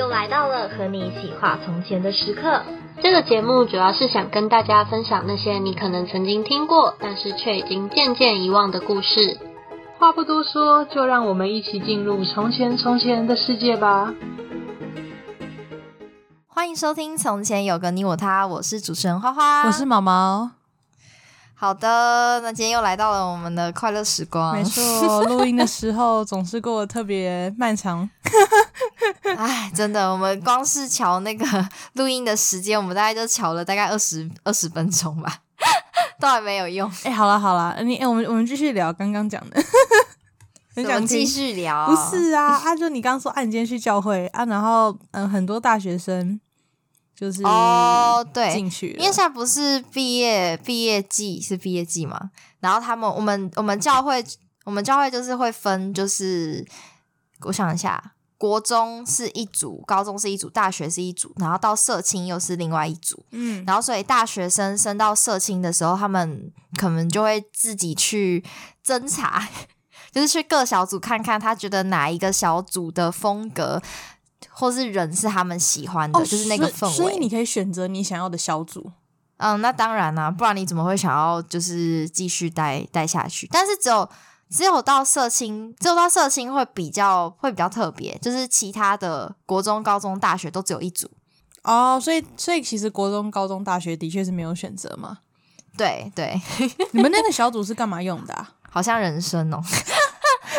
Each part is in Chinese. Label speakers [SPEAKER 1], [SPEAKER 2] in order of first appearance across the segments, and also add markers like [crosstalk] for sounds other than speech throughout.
[SPEAKER 1] 又来到了和你一起画从前的时刻。
[SPEAKER 2] 这个节目主要是想跟大家分享那些你可能曾经听过，但是却已经渐渐遗忘的故事。
[SPEAKER 3] 话不多说，就让我们一起进入从前从前的世界吧。
[SPEAKER 4] 欢迎收听《从前有个你我他》，我是主持人花花，
[SPEAKER 3] 我是毛毛。
[SPEAKER 4] 好的，那今天又来到了我们的快乐时光。
[SPEAKER 3] 没错，录音的时候总是过得特别漫长。[laughs] [laughs] [laughs] [laughs]
[SPEAKER 4] 哎，真的，我们光是瞧那个录音的时间，我们大概就瞧了大概二十二十分钟吧，[laughs] 都还没有用。
[SPEAKER 3] 哎，好了好了，你哎，我们我们继续聊刚刚讲的。很想
[SPEAKER 4] 继续聊？
[SPEAKER 3] 不是啊，啊，就你刚刚说，啊，你今天去教会啊，然后嗯，很多大学生。就是
[SPEAKER 4] 哦，对，
[SPEAKER 3] 进去，
[SPEAKER 4] 因为现在不是毕业毕业季是毕业季嘛，然后他们我们我们教会我们教会就是会分，就是我想一下，国中是一组，高中是一组，大学是一组，然后到社青又是另外一组，嗯，然后所以大学生升到社青的时候，他们可能就会自己去侦查，[laughs] 就是去各小组看看，他觉得哪一个小组的风格。或是人是他们喜欢的，哦、就是那个氛围，
[SPEAKER 3] 所以你可以选择你想要的小组。
[SPEAKER 4] 嗯，那当然啦、啊，不然你怎么会想要就是继续待待下去？但是只有只有到社青，只有到社青会比较会比较特别，就是其他的国中、高中、大学都只有一组。
[SPEAKER 3] 哦，所以所以其实国中、高中、大学的确是没有选择嘛？
[SPEAKER 4] 对对，[laughs]
[SPEAKER 3] 你们那个小组是干嘛用的、啊？
[SPEAKER 4] 好像人生哦。[laughs]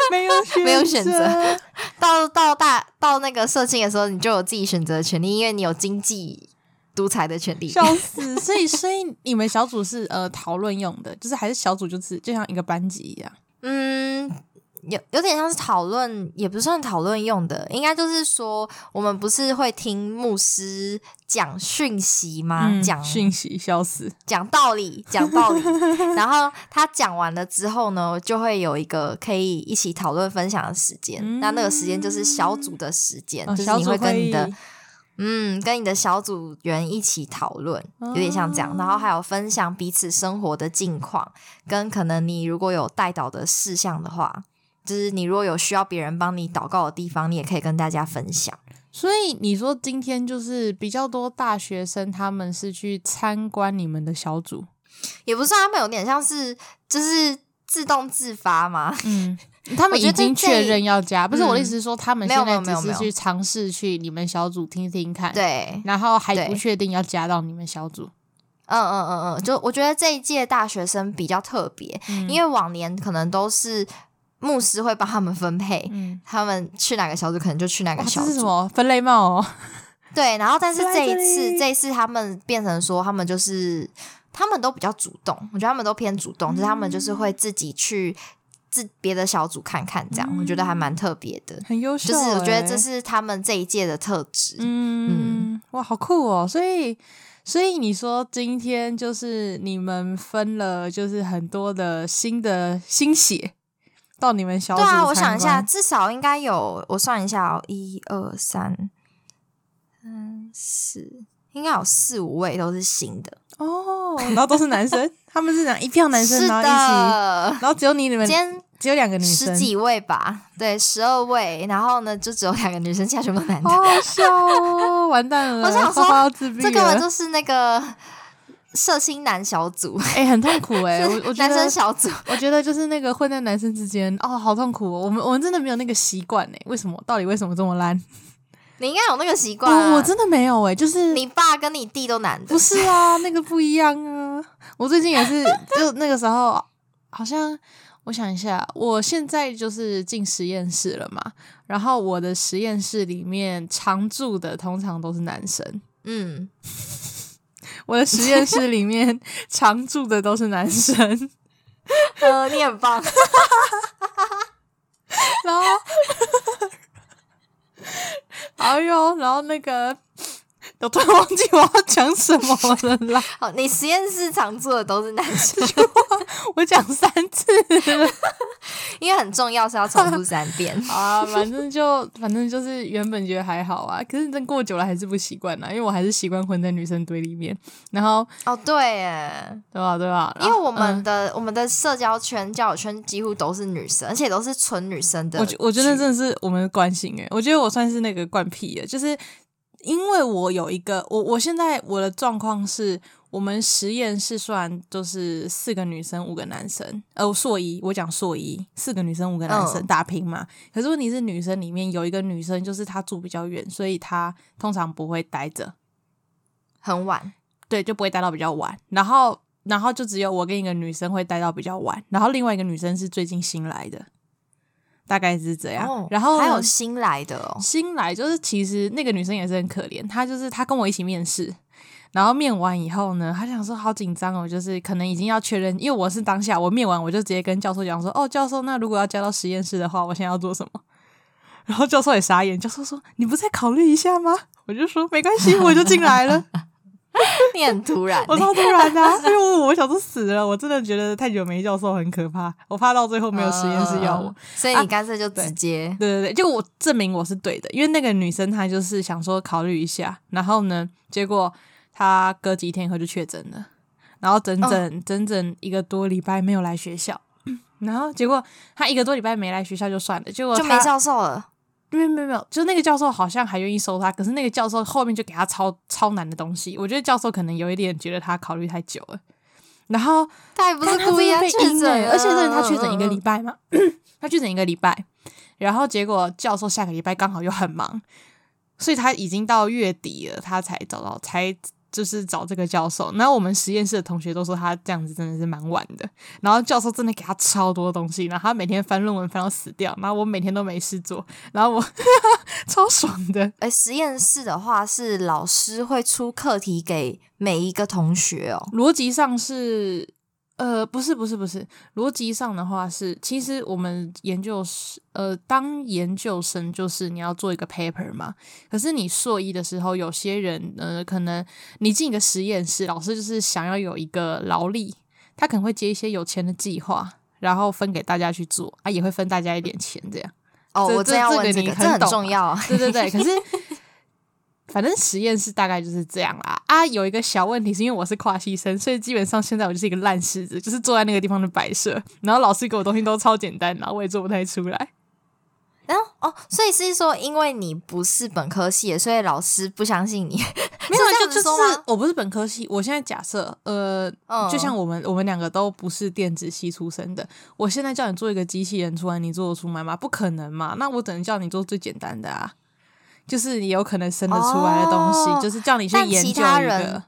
[SPEAKER 3] 没有选
[SPEAKER 4] 没有选择，到到大到那个社青的时候，你就有自己选择的权利，因为你有经济独裁的权利。
[SPEAKER 3] 笑死！所以所以你们小组是呃讨论用的，就是还是小组就是就像一个班级一样？
[SPEAKER 4] 嗯。有有点像是讨论，也不算讨论用的，应该就是说，我们不是会听牧师讲讯息吗？
[SPEAKER 3] 嗯、
[SPEAKER 4] 讲
[SPEAKER 3] 讯息，笑死，
[SPEAKER 4] 讲道理，讲道理。[laughs] 然后他讲完了之后呢，就会有一个可以一起讨论分享的时间。嗯、那那个时间就是小组的时间，
[SPEAKER 3] 哦、
[SPEAKER 4] 就是你会跟你的嗯，跟你的小组员一起讨论，有点像这样。哦、然后还有分享彼此生活的近况，跟可能你如果有带导的事项的话。就是你如果有需要别人帮你祷告的地方，你也可以跟大家分享。
[SPEAKER 3] 所以你说今天就是比较多大学生，他们是去参观你们的小组，
[SPEAKER 4] 也不算他们有点像是就是自动自发嘛。
[SPEAKER 3] 嗯，他们已经确认要加，不是我的意思是说，他们现在只是去尝试去你们小组听听看，
[SPEAKER 4] 对，
[SPEAKER 3] 然后还不确定要加到你们小组。
[SPEAKER 4] 嗯嗯嗯嗯，就我觉得这一届大学生比较特别，嗯、因为往年可能都是。牧师会帮他们分配，嗯、他们去哪个小组，可能就去哪个小组。哦、这是什么
[SPEAKER 3] 分类帽哦？
[SPEAKER 4] 对，然后但是 [laughs] 这一次，这一次他们变成说，他们就是他们都比较主动，我觉得他们都偏主动，嗯、就是他们就是会自己去自别的小组看看，这样、嗯、我觉得还蛮特别的，
[SPEAKER 3] 很优秀。
[SPEAKER 4] 就是我觉得这是他们这一届的特质。嗯，
[SPEAKER 3] 嗯哇，好酷哦！所以，所以你说今天就是你们分了，就是很多的新的新血。到你们小组对
[SPEAKER 4] 啊，我想一下，至少应该有，我算一下哦，一二三，三四，应该有四五位都是新的
[SPEAKER 3] 哦，然后都是男生，[laughs] 他们是讲一票男生，然后一起，然后只有你你们，今天只有两个女生，
[SPEAKER 4] 十几位吧，对，十二位，然后呢，就只有两个女生，其他全部都男的，
[SPEAKER 3] 好笑哦，完蛋了，
[SPEAKER 4] 我想说，这根本就是那个。社青男小组，
[SPEAKER 3] 哎、欸，很痛苦哎、[laughs] 欸，我我觉得
[SPEAKER 4] 男生小组，
[SPEAKER 3] 我觉得就是那个混在男生之间，哦，好痛苦哦。我们我们真的没有那个习惯哎，为什么？到底为什么这么烂？
[SPEAKER 4] 你应该有那个习惯、啊，
[SPEAKER 3] 我我真的没有哎，就是
[SPEAKER 4] 你爸跟你弟都男的，
[SPEAKER 3] 不是啊，那个不一样啊。我最近也是，[laughs] 就那个时候，好像我想一下，我现在就是进实验室了嘛，然后我的实验室里面常住的通常都是男生，嗯。我的实验室里面 [laughs] 常住的都是男生，
[SPEAKER 4] 呃，你很棒。[laughs]
[SPEAKER 3] 然后，哎呦，然后那个，我突然忘记我要讲什么了啦。[laughs]
[SPEAKER 4] 好，你实验室常住的都是男生，[laughs]
[SPEAKER 3] 我讲三次了，[laughs]
[SPEAKER 4] 因为很重要，是要重复三遍
[SPEAKER 3] 啊。反正就反正就是原本觉得还好啊，可是真过久了还是不习惯啦，因为我还是习惯混在女生堆里面。然后
[SPEAKER 4] 哦，对耶，
[SPEAKER 3] 对吧？对吧？
[SPEAKER 4] 因为我们的、嗯、我们的社交圈、交友圈几乎都是女生，而且都是纯女生的。
[SPEAKER 3] 我觉我觉得真的是我们的惯性诶，我觉得我算是那个惯癖了，就是因为我有一个我我现在我的状况是。我们实验室算就是四个女生五个男生，呃，硕一我讲硕一，四个女生五个男生打拼嘛。可是问题是女生里面有一个女生，就是她住比较远，所以她通常不会待着
[SPEAKER 4] 很晚，
[SPEAKER 3] 对，就不会待到比较晚。然后，然后就只有我跟一个女生会待到比较晚，然后另外一个女生是最近新来的，大概是这样。哦，然后
[SPEAKER 4] 还有新来的哦，
[SPEAKER 3] 新来就是其实那个女生也是很可怜，她就是她跟我一起面试。然后面完以后呢，她想说好紧张哦，就是可能已经要确认，因为我是当下我面完，我就直接跟教授讲说，哦，教授，那如果要交到实验室的话，我现在要做什么？[laughs] 然后教授也傻眼，教授说，你不再考虑一下吗？[laughs] 我就说没关系，我就进来了。
[SPEAKER 4] 你很突然，[laughs]
[SPEAKER 3] 我超突然的，啊，因为我我想说死了，我真的觉得太久没教授很可怕，我怕到最后没有实验室要我，
[SPEAKER 4] 所以你干脆就直接，
[SPEAKER 3] 啊，对，对对对，就我证明我是对的，因为那个女生她就是想说考虑一下，然后呢，结果。她隔几天以后就确诊了，然后整整、哦、整整一个多礼拜没有来学校，然后结果她一个多礼拜没来学校就算了，结果
[SPEAKER 4] 就没教授了。
[SPEAKER 3] 没有没有没有，就那个教授好像还愿意收他，可是那个教授后面就给他超超难的东西。我觉得教授可能有一点觉得他考虑太久了，然后
[SPEAKER 4] 他也不是故意要确诊，
[SPEAKER 3] 而且是他确诊一个礼拜嘛，他确诊一个礼拜，然后结果教授下个礼拜刚好又很忙，所以他已经到月底了，他才找到才。就是找这个教授，然后我们实验室的同学都说他这样子真的是蛮晚的。然后教授真的给他超多东西，然后他每天翻论文翻到死掉，然后我每天都没事做，然后我 [laughs] 超爽的。
[SPEAKER 4] 哎，实验室的话是老师会出课题给每一个同学哦，
[SPEAKER 3] 逻辑上是。呃，不是，不是，不是，逻辑上的话是，其实我们研究生，呃，当研究生就是你要做一个 paper 嘛。可是你硕一的时候，有些人，呃，可能你进一个实验室，老师就是想要有一个劳力，他可能会接一些有钱的计划，然后分给大家去做，啊，也会分大家一点钱这样。
[SPEAKER 4] 哦，我这样问这个，这个、很重要。[laughs]
[SPEAKER 3] 对对对，可是。反正实验室大概就是这样啦。啊，有一个小问题是因为我是跨系生，所以基本上现在我就是一个烂柿子，就是坐在那个地方的摆设。然后老师给我东西都超简单，然后我也做不太出来。
[SPEAKER 4] 然后哦，所以是说因为你不是本科系的，所以老师不相信你？[laughs]
[SPEAKER 3] 没有，就就是我不是本科系。我现在假设，呃，嗯、就像我们我们两个都不是电子系出身的，我现在叫你做一个机器人出来，你做得出来吗？不可能嘛。那我只能叫你做最简单的啊。就是有可能生得出来的东西，哦、就是叫你去研究一个。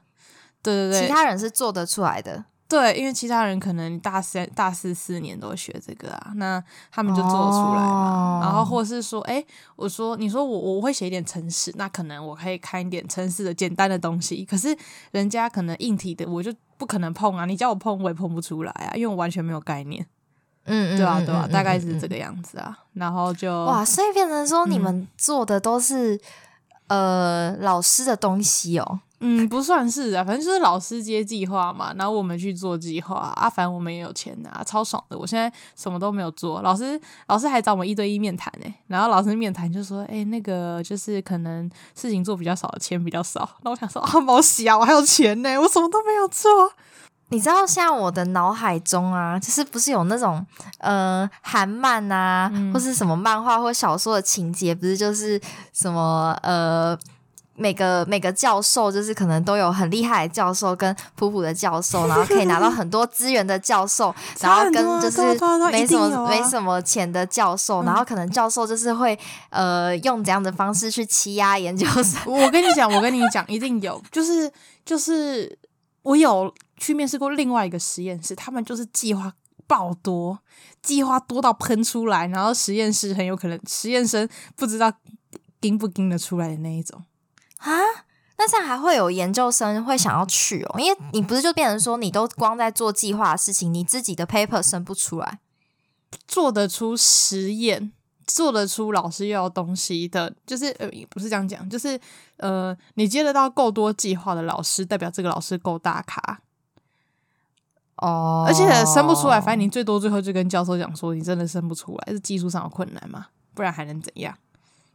[SPEAKER 3] 对对对，
[SPEAKER 4] 其他人是做得出来的。
[SPEAKER 3] 对，因为其他人可能大三、大四四年都学这个啊，那他们就做得出来嘛。哦、然后或者是说，哎、欸，我说，你说我我会写一点程式，那可能我可以看一点程式的简单的东西。可是人家可能硬体的，我就不可能碰啊。你叫我碰，我也碰不出来啊，因为我完全没有概念。嗯，对啊，对啊，大概是这个样子啊，然后就
[SPEAKER 4] 哇，所以变成说你们做的都是、嗯、呃老师的东西哦，
[SPEAKER 3] 嗯，不算是啊，反正就是老师接计划嘛，然后我们去做计划啊，反正我们也有钱拿、啊，超爽的。我现在什么都没有做，老师老师还找我们一对一面谈诶，然后老师面谈就说，哎、欸，那个就是可能事情做比较少，钱比较少。那我想说啊，毛喜啊，我还有钱呢，我什么都没有做。
[SPEAKER 4] 你知道，像我的脑海中啊，就是不是有那种呃韩漫啊，嗯、或是什么漫画或小说的情节，不是就是什么呃每个每个教授，就是可能都有很厉害的教授跟普普的教授，[laughs] 然后可以拿到很多资源的教授，[laughs] 然后跟就是没什么没什么钱的教授，然后可能教授就是会呃用怎样的方式去欺压研究生。
[SPEAKER 3] 我跟你讲，我跟你讲，一定有，就是就是我有。去面试过另外一个实验室，他们就是计划爆多，计划多到喷出来，然后实验室很有可能实验生不知道盯不盯得出来的那一种
[SPEAKER 4] 啊。那这样还会有研究生会想要去哦？因为你不是就变成说你都光在做计划的事情，你自己的 paper 生不出来，
[SPEAKER 3] 做得出实验，做得出老师要东西的，就是呃，不是这样讲，就是呃，你接得到够多计划的老师，代表这个老师够大咖。
[SPEAKER 4] 哦，
[SPEAKER 3] 而且生不出来，反正你最多最后就跟教授讲说，你真的生不出来，是技术上有困难嘛？不然还能怎样？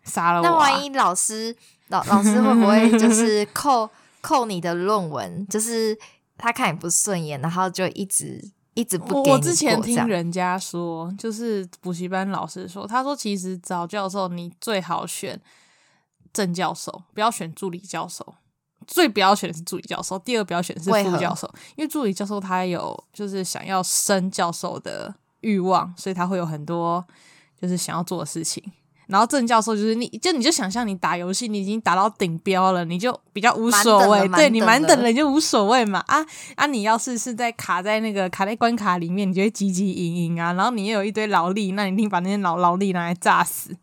[SPEAKER 3] 杀了我、啊！
[SPEAKER 4] 那万一老师老老师会不会就是扣扣你的论文？就是他看你不顺眼，然后就一直一直不给你。
[SPEAKER 3] 我之前听人家说，就是补习班老师说，他说其实找教授你最好选正教授，不要选助理教授。最不要选的是助理教授，第二不要选的是副教授，因为助理教授他有就是想要升教授的欲望，所以他会有很多就是想要做的事情。然后正教授就是你就你就想象你打游戏，你已经打到顶标了，你就比较无所谓，对你满等了你就无所谓嘛。啊啊，你要是是在卡在那个卡在关卡里面，你就会急急营营啊。然后你又有一堆劳力，那你一定把那些劳劳力拿来炸死，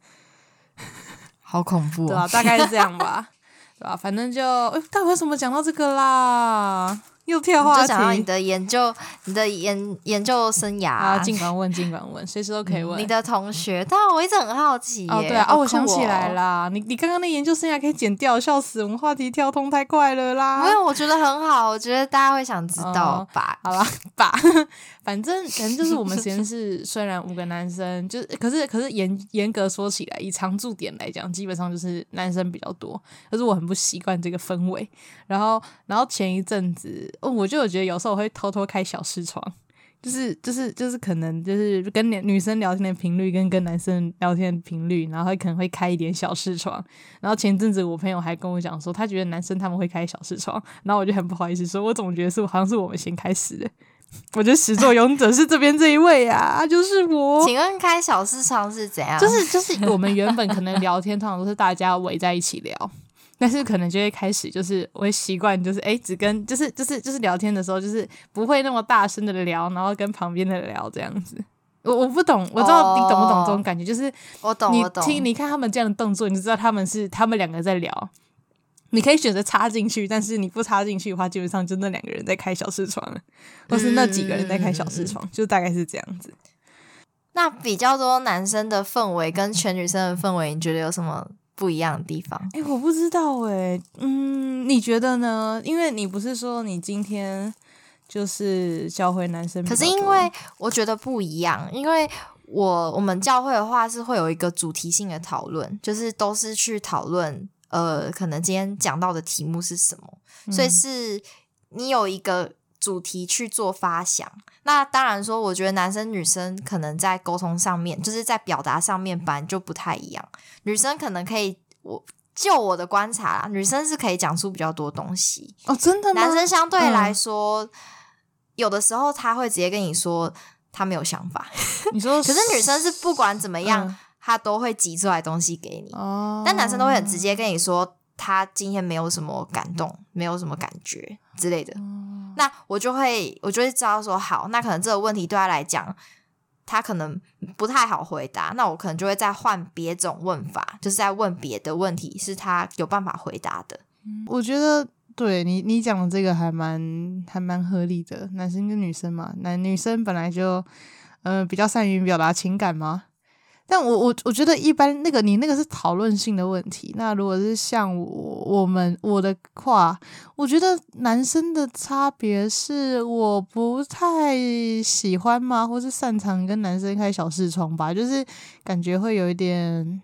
[SPEAKER 3] [laughs]
[SPEAKER 4] 好恐怖，
[SPEAKER 3] 对啊，大概是这样吧。对吧？反正就，哎，到底为什么讲到这个啦？又跳话题，
[SPEAKER 4] 就讲到你的研究，你的研研究生涯
[SPEAKER 3] 啊，尽管问，尽管问，随时都可以问。
[SPEAKER 4] 你的同学，但我一直很好奇。
[SPEAKER 3] 哦，对啊，哦，我想起来啦，你你刚刚那研究生涯可以剪掉，笑死，我们话题跳通太快了啦。
[SPEAKER 4] 没有，我觉得很好，我觉得大家会想知道吧？
[SPEAKER 3] 好啦，[laughs] 吧，反正反正就是我们实验室 [laughs] 虽然五个男生，就是可是可是严严格说起来，以常驻点来讲，基本上就是男生比较多。可是我很不习惯这个氛围。然后然后前一阵子。哦，我就有觉得有时候我会偷偷开小视窗，就是就是就是可能就是跟女生聊天的频率跟跟男生聊天的频率，然后会可能会开一点小视窗。然后前阵子我朋友还跟我讲说，他觉得男生他们会开小视窗，然后我就很不好意思说，我总觉得是好像是我们先开始的。[laughs] 我觉得始作俑者是这边这一位啊，就是我。
[SPEAKER 4] 请问开小市场是怎样？
[SPEAKER 3] 就是就是我们原本可能聊天通常都是大家围在一起聊。[laughs] 但是可能就会开始，就是我会习惯，就是哎，只跟就是就是就是聊天的时候，就是不会那么大声的聊，然后跟旁边的聊这样子。我我不懂，我知道你懂不懂这种感觉，哦、就是
[SPEAKER 4] 我懂，
[SPEAKER 3] 你
[SPEAKER 4] 懂。
[SPEAKER 3] 听，你看他们这样的动作，你就知道他们是他们两个在聊。你可以选择插进去，但是你不插进去的话，基本上就那两个人在开小视窗，或是那几个人在开小视窗，嗯、就大概是这样子。
[SPEAKER 4] 那比较多男生的氛围跟全女生的氛围，你觉得有什么？不一样的地方，
[SPEAKER 3] 哎、欸，我不知道哎、欸，嗯，你觉得呢？因为你不是说你今天就是教会男生，
[SPEAKER 4] 可是因为我觉得不一样，因为我我们教会的话是会有一个主题性的讨论，就是都是去讨论，呃，可能今天讲到的题目是什么，嗯、所以是你有一个主题去做发想。那当然说，我觉得男生女生可能在沟通上面，就是在表达上面，本来就不太一样。女生可能可以，我就我的观察啦，女生是可以讲出比较多东西
[SPEAKER 3] 哦，真的吗？
[SPEAKER 4] 男生相对来说，嗯、有的时候他会直接跟你说他没有想法。你说，[laughs] 可是女生是不管怎么样，嗯、他都会挤出来东西给你。哦，但男生都会很直接跟你说，他今天没有什么感动，没有什么感觉之类的。那我就会，我就会知道说，好，那可能这个问题对他来讲，他可能不太好回答。那我可能就会再换别种问法，就是在问别的问题，是他有办法回答的。
[SPEAKER 3] 我觉得对你，你讲的这个还蛮还蛮合理的。男生跟女生嘛，男女生本来就，嗯、呃，比较善于表达情感嘛。但我我我觉得一般那个你那个是讨论性的问题，那如果是像我我们我的话，我觉得男生的差别是我不太喜欢吗？或是擅长跟男生开小视窗吧，就是感觉会有一点。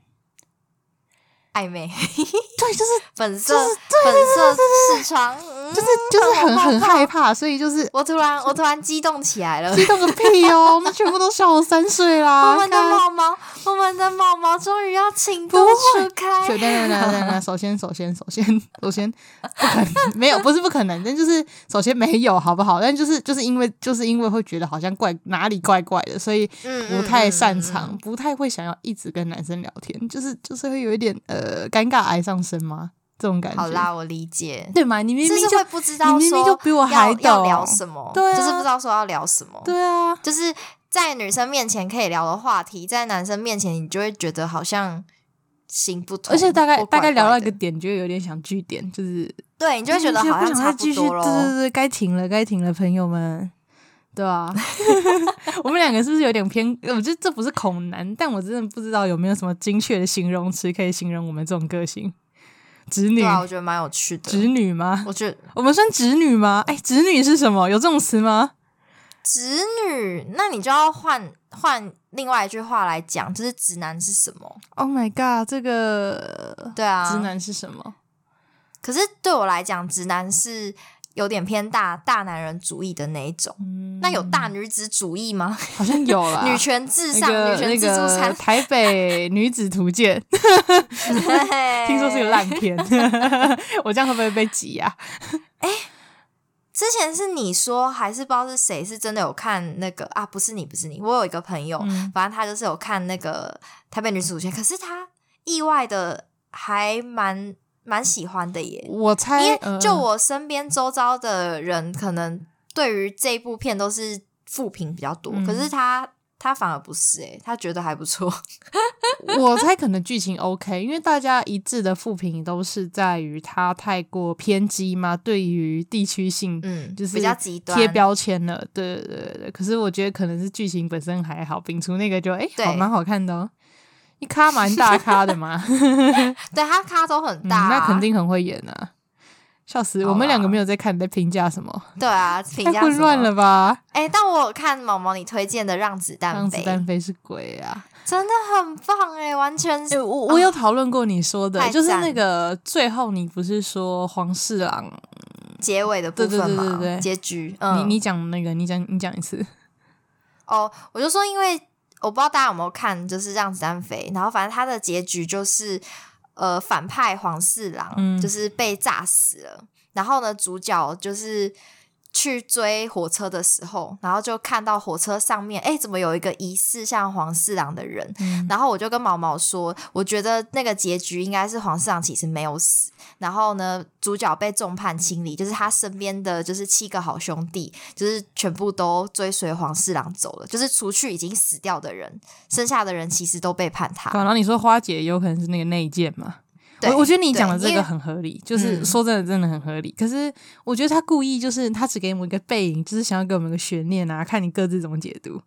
[SPEAKER 4] 暧昧，[laughs]
[SPEAKER 3] 对，就是
[SPEAKER 4] 粉色，对粉色视窗，
[SPEAKER 3] 就是就是很很害怕，所以就是
[SPEAKER 4] 我突然我突然激动起来了，
[SPEAKER 3] 激动个屁哦！那全部都小我三岁啦！[laughs]
[SPEAKER 4] 我们的毛毛，我们的毛毛终于要情窦初开。
[SPEAKER 3] 对对对对对，首先首先首先首先不可能，没有不是不可能，但就是首先没有好不好？但就是就是因为就是因为会觉得好像怪哪里怪怪的，所以不太擅长，不太会想要一直跟男生聊天，就是就是会有一点呃。呃，尴尬癌上身吗？这种感觉。
[SPEAKER 4] 好啦，我理解。
[SPEAKER 3] 对嘛？你明明就
[SPEAKER 4] 会不知道，
[SPEAKER 3] 你明明就比我还懂
[SPEAKER 4] 要聊什么，
[SPEAKER 3] 对啊，
[SPEAKER 4] 就是不知道说要聊什么。
[SPEAKER 3] 对啊，
[SPEAKER 4] 就是在女生面前可以聊的话题，在男生面前你就会觉得好像行不通，
[SPEAKER 3] 而且大概大概聊到一个点，就有点想句点，就是
[SPEAKER 4] 对你就会觉得好像差不多了。
[SPEAKER 3] 对对对，该停了，该停了，朋友们。对啊，[laughs] 我们两个是不是有点偏？我觉得这不是恐男，但我真的不知道有没有什么精确的形容词可以形容我们这种个性。直女
[SPEAKER 4] 啊，我觉得蛮有趣的。
[SPEAKER 3] 直女吗？
[SPEAKER 4] 我觉得
[SPEAKER 3] 我们算直女吗？哎，直女是什么？有这种词吗？
[SPEAKER 4] 直女，那你就要换换另外一句话来讲，就是直男是什么
[SPEAKER 3] ？Oh my god，这个
[SPEAKER 4] 对啊，
[SPEAKER 3] 直男是什么？
[SPEAKER 4] 可是对我来讲，直男是有点偏大大男人主义的那一种。嗯、那有大女子主义吗？
[SPEAKER 3] 好像有了，[laughs]
[SPEAKER 4] 女权至上，
[SPEAKER 3] 那个、
[SPEAKER 4] 女权自助餐，
[SPEAKER 3] 那个、台北女子图鉴，[laughs] 听说是个烂片，[laughs] 我这样会不会被挤啊？
[SPEAKER 4] 哎、欸。之前是你说还是不知道是谁是真的有看那个啊？不是你，不是你。我有一个朋友，嗯、反正他就是有看那个《台北女子图鉴》，可是他意外的还蛮蛮喜欢的耶。
[SPEAKER 3] 我猜，
[SPEAKER 4] 因为就我身边周遭的人，可能对于这部片都是负评比较多，嗯、可是他。他反而不是诶、欸，他觉得还不错。[laughs]
[SPEAKER 3] 我猜可能剧情 OK，因为大家一致的负评都是在于他太过偏激嘛，对于地区性，嗯，就是比较极端贴标签了。对对对对，可是我觉得可能是剧情本身还好，摒除那个就诶、欸，好蛮好看的哦。一咖蛮大咖的嘛，[laughs]
[SPEAKER 4] 对他咖都很大、啊
[SPEAKER 3] 嗯，那肯定很会演啊。笑死！我们两个没有在看，你在评价什么？
[SPEAKER 4] 对啊，评价
[SPEAKER 3] 太混乱了吧？
[SPEAKER 4] 哎、欸，但我有看毛毛你推荐的《让子弹飞》，让
[SPEAKER 3] 子弹飞是鬼啊，
[SPEAKER 4] 真的很棒哎，完全是。
[SPEAKER 3] 欸、我我有讨论过你说的，哦、就是那个最后你不是说黄四郎
[SPEAKER 4] 结尾的部分吗？对对对对，结局。嗯、
[SPEAKER 3] 你你讲那个，你讲你讲一次。
[SPEAKER 4] 哦，我就说，因为我不知道大家有没有看，就是《让子弹飞》，然后反正它的结局就是。呃，反派黄四郎、嗯、就是被炸死了，然后呢，主角就是去追火车的时候，然后就看到火车上面，哎，怎么有一个疑似像黄四郎的人？嗯、然后我就跟毛毛说，我觉得那个结局应该是黄四郎其实没有死，然后呢，主角被众叛亲离，就是他身边的就是七个好兄弟，就是全部都追随黄四郎走了，就是除去已经死掉的人，剩下的人其实都背叛他。
[SPEAKER 3] 然后你说花姐有可能是那个内奸嘛？我对我觉得你讲的这个很合理，就是说真的，真的很合理。嗯、可是我觉得他故意就是他只给我们一个背影，就是想要给我们一个悬念啊，看你各自怎么解读。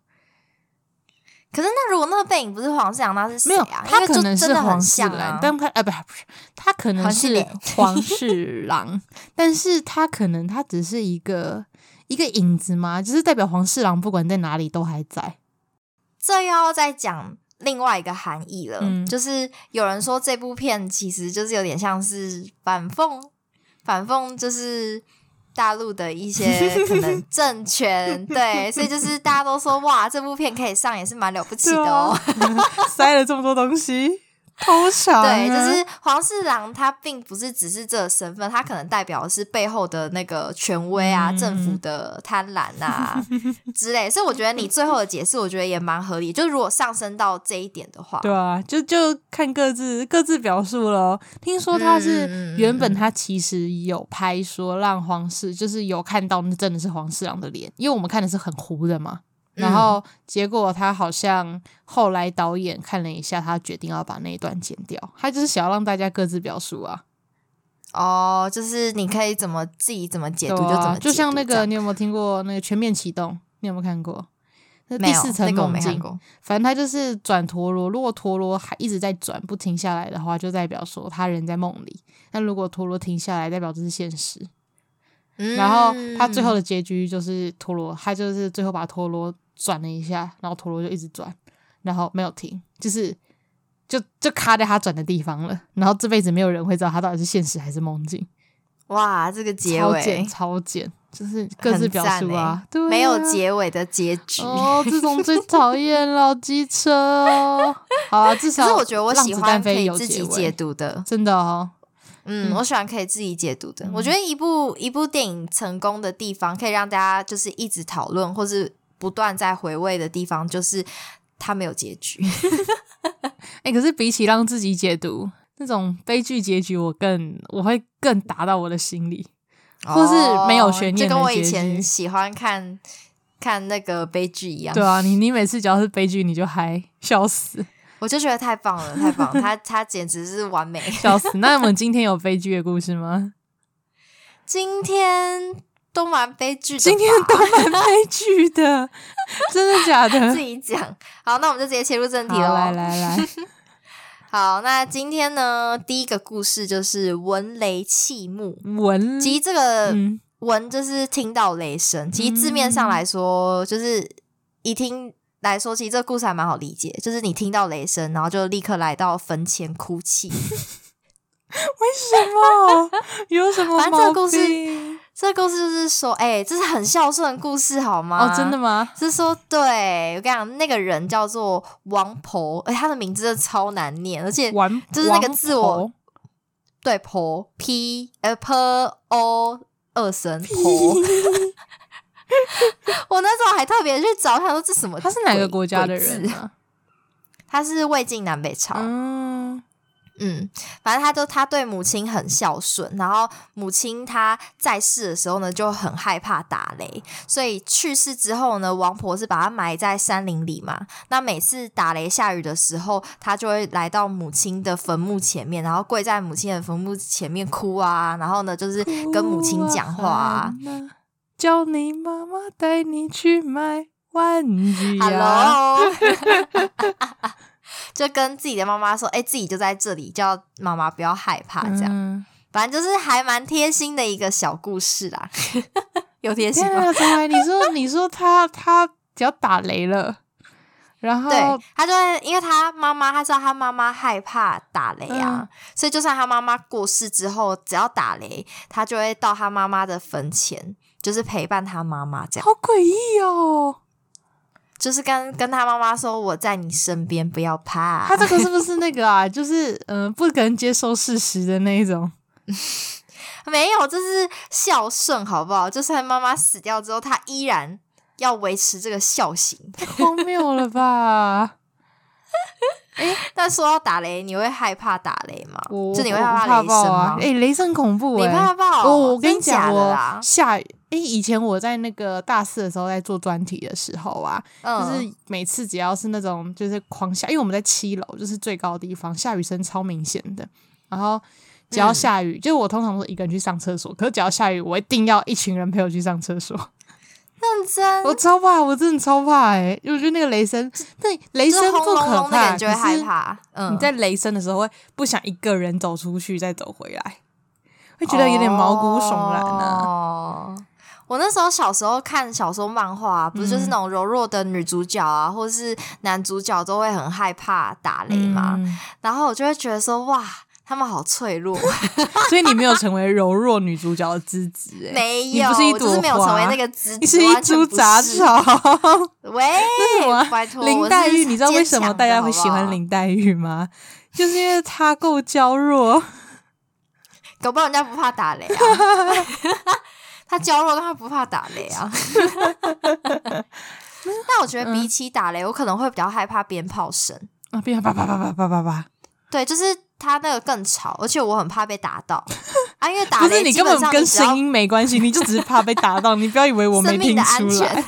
[SPEAKER 4] 可是那如果那个背影不是黄四郎，那是谁啊？
[SPEAKER 3] 没有，他可能是黄四郎，但他啊不不是，他可能是黄四郎，[laughs] 但是他可能他只是一个一个影子嘛，就是代表黄四郎不管在哪里都还在。
[SPEAKER 4] 这又要再讲。另外一个含义了，嗯、就是有人说这部片其实就是有点像是反讽，反讽就是大陆的一些 [laughs] 可能政权，对，所以就是大家都说哇，这部片可以上也是蛮了不起的哦，
[SPEAKER 3] 啊、[laughs] 塞了这么多东西。偷抢、啊，
[SPEAKER 4] 对，就是黄四郎，他并不是只是这个身份，他可能代表的是背后的那个权威啊，嗯、政府的贪婪啊之类。所以我觉得你最后的解释，我觉得也蛮合理。就如果上升到这一点的话，
[SPEAKER 3] 对啊，就就看各自各自表述喽。听说他是原本他其实有拍说让黄四，就是有看到那真的是黄四郎的脸，因为我们看的是很糊的嘛。然后结果他好像后来导演看了一下，他决定要把那一段剪掉。他就是想要让大家各自表述啊。
[SPEAKER 4] 哦，就是你可以怎么自己怎么解读就怎么，啊。
[SPEAKER 3] 就像那个，你有没有听过那个《全面启动》？你有没有看过？那第四层梦境。那个我没看过。反正他就是转陀螺，如果陀螺还一直在转不停下来的话，就代表说他人在梦里；那如果陀螺停下来，代表这是现实。嗯、然后他最后的结局就是陀螺，他就是最后把陀螺。转了一下，然后陀螺就一直转，然后没有停，就是就就卡在他转的地方了。然后这辈子没有人会知道他到底是现实还是梦境。
[SPEAKER 4] 哇，这个结尾超
[SPEAKER 3] 简，超简，就是各自表述啊，
[SPEAKER 4] 对啊，没有结尾的结局。
[SPEAKER 3] 哦，这种最讨厌老，机车哦。好啊，[laughs] 至少
[SPEAKER 4] 可是我觉得我喜欢可以自己解读的，
[SPEAKER 3] 真的哦。
[SPEAKER 4] 嗯，我喜欢可以自己解读的。嗯、我觉得一部一部电影成功的地方，可以让大家就是一直讨论，或是。不断在回味的地方，就是它没有结局。[laughs]
[SPEAKER 3] 哎、欸，可是比起让自己解读那种悲剧结局，我更我会更打到我的心里，哦、或是没有悬念，就
[SPEAKER 4] 跟我以前喜欢看看那个悲剧一样。
[SPEAKER 3] 对啊，你你每次只要是悲剧，你就嗨笑死，[laughs]
[SPEAKER 4] 我就觉得太棒了，太棒了，他他简直是完美，
[SPEAKER 3] 笑死。那我们 [laughs] 今天有悲剧的故事吗？
[SPEAKER 4] 今天。都蛮悲剧的，
[SPEAKER 3] 今天都蛮悲剧的，[laughs] 真的假的？
[SPEAKER 4] 自己讲。好，那我们就直接切入正题了。
[SPEAKER 3] 来来来，[laughs]
[SPEAKER 4] 好，那今天呢，第一个故事就是闻雷弃木。
[SPEAKER 3] 闻，
[SPEAKER 4] 其实这个闻闻就是听到雷声，其实字面上来说，嗯、就是一听来说，其实这个故事还蛮好理解，就是你听到雷声，然后就立刻来到坟前哭泣。[laughs]
[SPEAKER 3] 为什么？有什么？
[SPEAKER 4] 反正这个故事，这个故事就是说，哎、欸，这是很孝顺的故事，好吗？
[SPEAKER 3] 哦，真的吗？
[SPEAKER 4] 是说，对，我跟你讲，那个人叫做王婆，哎，他的名字真的超难念，而且就是那个字我。对，婆 p 呃 p o 二声婆，[laughs] 我那时候还特别去找他说这什么？
[SPEAKER 3] 他是哪个国家的人啊？
[SPEAKER 4] 他是魏晋南北朝。嗯。嗯，反正他就他对母亲很孝顺，然后母亲他在世的时候呢，就很害怕打雷，所以去世之后呢，王婆是把他埋在山林里嘛。那每次打雷下雨的时候，他就会来到母亲的坟墓前面，然后跪在母亲的坟墓前面哭啊，然后呢，就是跟母亲讲话啊，
[SPEAKER 3] 叫你妈妈带你去买玩具啊。
[SPEAKER 4] Hello [laughs] 就跟自己的妈妈说：“哎、欸，自己就在这里，叫妈妈不要害怕。”这样，嗯、反正就是还蛮贴心的一个小故事啦。[laughs] 有贴心吗？
[SPEAKER 3] 你说，你说他他只要打雷了，然后
[SPEAKER 4] 对他就会，因为他妈妈他知道他妈妈害怕打雷啊，嗯、所以就算他妈妈过世之后，只要打雷，他就会到他妈妈的坟前，就是陪伴他妈妈。这样，
[SPEAKER 3] 好诡异哦。
[SPEAKER 4] 就是跟跟他妈妈说，我在你身边，不要怕。
[SPEAKER 3] 他这个是不是那个啊？就是嗯、呃，不能接受事实的那一种。[laughs]
[SPEAKER 4] 没有，这是孝顺，好不好？就算妈妈死掉之后，他依然要维持这个孝行。
[SPEAKER 3] 太 [laughs] 荒谬了吧？
[SPEAKER 4] 哎，但说到打雷，你会害怕打雷吗？
[SPEAKER 3] 我
[SPEAKER 4] 就你会害怕雷声吗？
[SPEAKER 3] 哎、欸，雷声恐怖、欸，
[SPEAKER 4] 你怕不怕？
[SPEAKER 3] 我我跟你讲，我下雨。哎，以前我在那个大四的时候，在做专题的时候啊，嗯、就是每次只要是那种就是狂下，因为我们在七楼，就是最高的地方，下雨声超明显的。然后只要下雨，嗯、就是我通常都是一个人去上厕所，可是只要下雨，我一定要一群人陪我去上厕所。[laughs]
[SPEAKER 4] 认真，
[SPEAKER 3] 我超怕，我真的超怕哎、欸！因为我觉得那个雷声，对雷声不可怕，
[SPEAKER 4] 你就会害怕。嗯，
[SPEAKER 3] 你在雷声的时候会不想一个人走出去再走回来，会觉得有点毛骨悚然啊。
[SPEAKER 4] 哦，我那时候小时候看小说漫画，不是就是那种柔弱的女主角啊，嗯、或是男主角都会很害怕打雷嘛，嗯、然后我就会觉得说哇。他们好脆弱，[laughs]
[SPEAKER 3] 所以你没有成为柔弱女主角的资质，哎，[laughs]
[SPEAKER 4] 没有，
[SPEAKER 3] 你不是一朵花，
[SPEAKER 4] 就是没有成为那个资质，
[SPEAKER 3] 你是一株杂草。[laughs]
[SPEAKER 4] 喂，拜托，
[SPEAKER 3] 林黛玉，你知道为什么大家会喜欢林黛玉吗？就是因为她够娇弱，
[SPEAKER 4] 搞不好人家不怕打雷啊。她娇弱，但他不怕打雷啊。[laughs] 但我觉得比起打雷，我可能会比较害怕鞭炮声
[SPEAKER 3] 啊，鞭炮啪啪啪啪啪啪啪，
[SPEAKER 4] 对，就是。他那个更吵，而且我很怕被打到 [laughs] 啊！因为打雷，
[SPEAKER 3] 你根本跟声音没关系，你就只是怕被打到。你不要以为我没听出来。[laughs]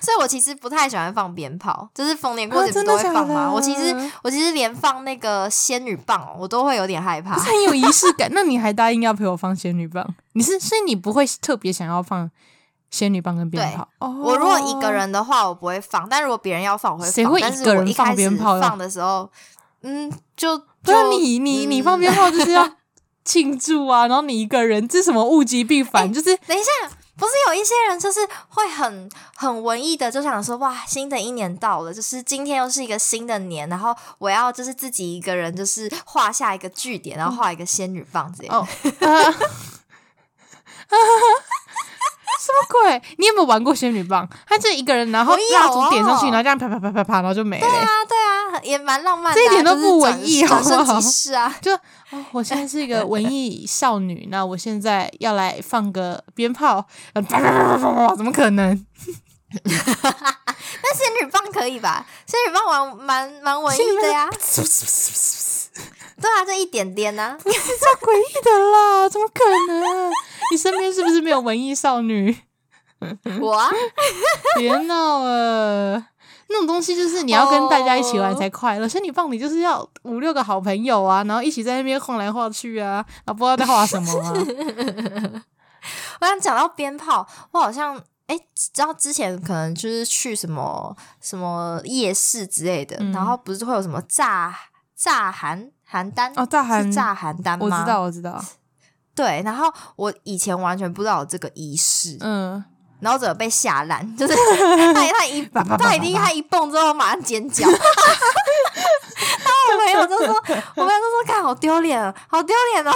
[SPEAKER 4] 所以，我其实不太喜欢放鞭炮，就是逢年过节不都会放吗？我其实，我其实连放那个仙女棒，我都会有点害怕。
[SPEAKER 3] 很有仪式感，那你还答应要陪我放仙女棒？你是，所以你不会特别想要放？仙女棒跟鞭炮，
[SPEAKER 4] 对 oh, 我如果一个人的话，我不会放；但如果别人要放，我会放。
[SPEAKER 3] 谁会一个人放鞭炮？
[SPEAKER 4] 放的时候，嗯，就
[SPEAKER 3] 对啊，你你你放鞭炮就是要庆祝啊，[laughs] 然后你一个人，这是什么物极必反？欸、就是
[SPEAKER 4] 等一下，不是有一些人就是会很很文艺的，就想说哇，新的一年到了，就是今天又是一个新的年，然后我要就是自己一个人，就是画下一个句点，然后画一个仙女棒这样。哦。[laughs]
[SPEAKER 3] 什么鬼？你有没有玩过仙女棒？他就一个人，然后蜡烛点上去，然后这样啪啪啪啪啪，然后就没了。对
[SPEAKER 4] 啊，对啊，也蛮浪漫的。
[SPEAKER 3] 这一点都不文艺，好不好？
[SPEAKER 4] 是啊，[laughs]
[SPEAKER 3] 就哦，我现在是一个文艺少女，那我现在要来放个鞭炮，啪啪啪啪啪，怎么可能？[laughs]
[SPEAKER 4] 那仙女棒可以吧？仙女棒玩蛮蛮文艺的呀。[laughs] 对啊，这一点点呢，[laughs]
[SPEAKER 3] 不是这诡异的啦，怎么可能？你身边是不是没有文艺少女？
[SPEAKER 4] 我啊，[laughs]
[SPEAKER 3] 别闹了，那种东西就是你要跟大家一起玩才快乐。仙女棒你就是要五六个好朋友啊，然后一起在那边晃来晃去啊，然后不知道在画什么啊。
[SPEAKER 4] 我想讲到鞭炮，我好像哎，知道之前可能就是去什么什么夜市之类的，嗯、然后不是会有什么炸。炸邯邯郸
[SPEAKER 3] 哦，炸邯
[SPEAKER 4] 是炸邯郸吗？
[SPEAKER 3] 我知道，我知道。
[SPEAKER 4] 对，然后我以前完全不知道有这个仪式，
[SPEAKER 3] 嗯，
[SPEAKER 4] 然后怎么被吓烂？[laughs] 就是他 [laughs] 他一他一定他一蹦之后马上尖叫，然后我朋友就说，我朋友就说，看好丢脸，好丢脸哦！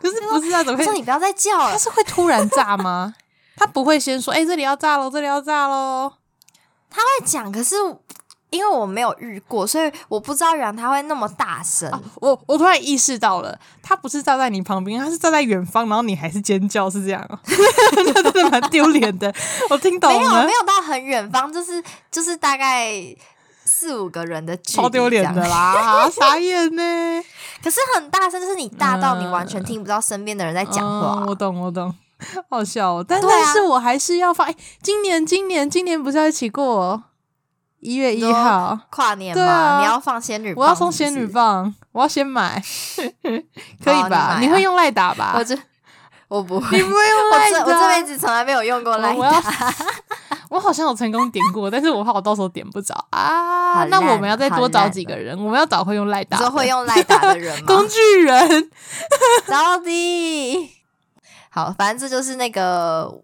[SPEAKER 3] 可是不是那种会，
[SPEAKER 4] 说你不要再叫了，
[SPEAKER 3] 他是会突然炸吗？[laughs] 他不会先说，哎、欸，这里要炸喽，这里要炸喽。
[SPEAKER 4] 他会讲，可是因为我没有遇过，所以我不知道原来他会那么大声。
[SPEAKER 3] 啊、我我突然意识到了，他不是站在你旁边，他是站在远方，然后你还是尖叫，是这样哦，[laughs] 那真的蛮丢脸的。我听懂了，
[SPEAKER 4] 没有没有到很远方，就是就是大概四五个人的距离，
[SPEAKER 3] 超丢脸的啦，[laughs] 傻眼呢。
[SPEAKER 4] 可是很大声，就是你大到你完全听不到身边的人在讲话。
[SPEAKER 3] 嗯、我懂，我懂。好笑哦，但但是我还是要放。哎、啊欸，今年今年今年不是要一起过一月一号
[SPEAKER 4] 跨年吗？
[SPEAKER 3] 啊、
[SPEAKER 4] 你要放仙女棒是是？
[SPEAKER 3] 我要送仙女棒，我要先买，[laughs] 可以吧？哦你，啊、你会用赖打吧？
[SPEAKER 4] 我这我不会，[laughs]
[SPEAKER 3] 你不会用赖打？
[SPEAKER 4] 我这辈子从来没有用过赖打。
[SPEAKER 3] 我 [laughs] 好像有成功点过，但是我怕我到时候点不着啊。那我们要再多找几个人，我们要找会用赖打，
[SPEAKER 4] 说会用赖打的人吗？
[SPEAKER 3] 工具人
[SPEAKER 4] 到底。好，反正这就是那个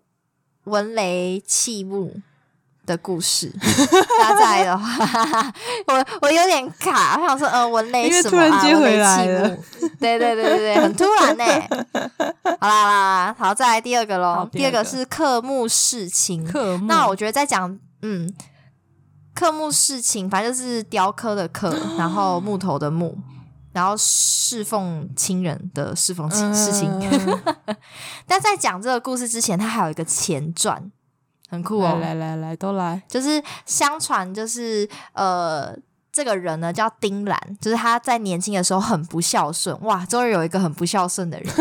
[SPEAKER 4] 闻雷器木的故事。大家再来的话，[laughs] 我我有点卡，我想说，呃，我累什么
[SPEAKER 3] 突然接回来
[SPEAKER 4] 了？对对对对对，[laughs] 很突然呢。好啦好啦，好，再来第二个喽。第二个是刻木事情。刻木。那我觉得在讲，嗯，刻木事情，反正就是雕刻的刻，[gasps] 然后木头的木。然后侍奉亲人的侍奉事情，嗯、[laughs] 但在讲这个故事之前，他还有一个前传，很酷哦！
[SPEAKER 3] 来来来来，都来，
[SPEAKER 4] 就是相传，就是呃，这个人呢叫丁兰，就是他在年轻的时候很不孝顺，哇，终于有一个很不孝顺的人，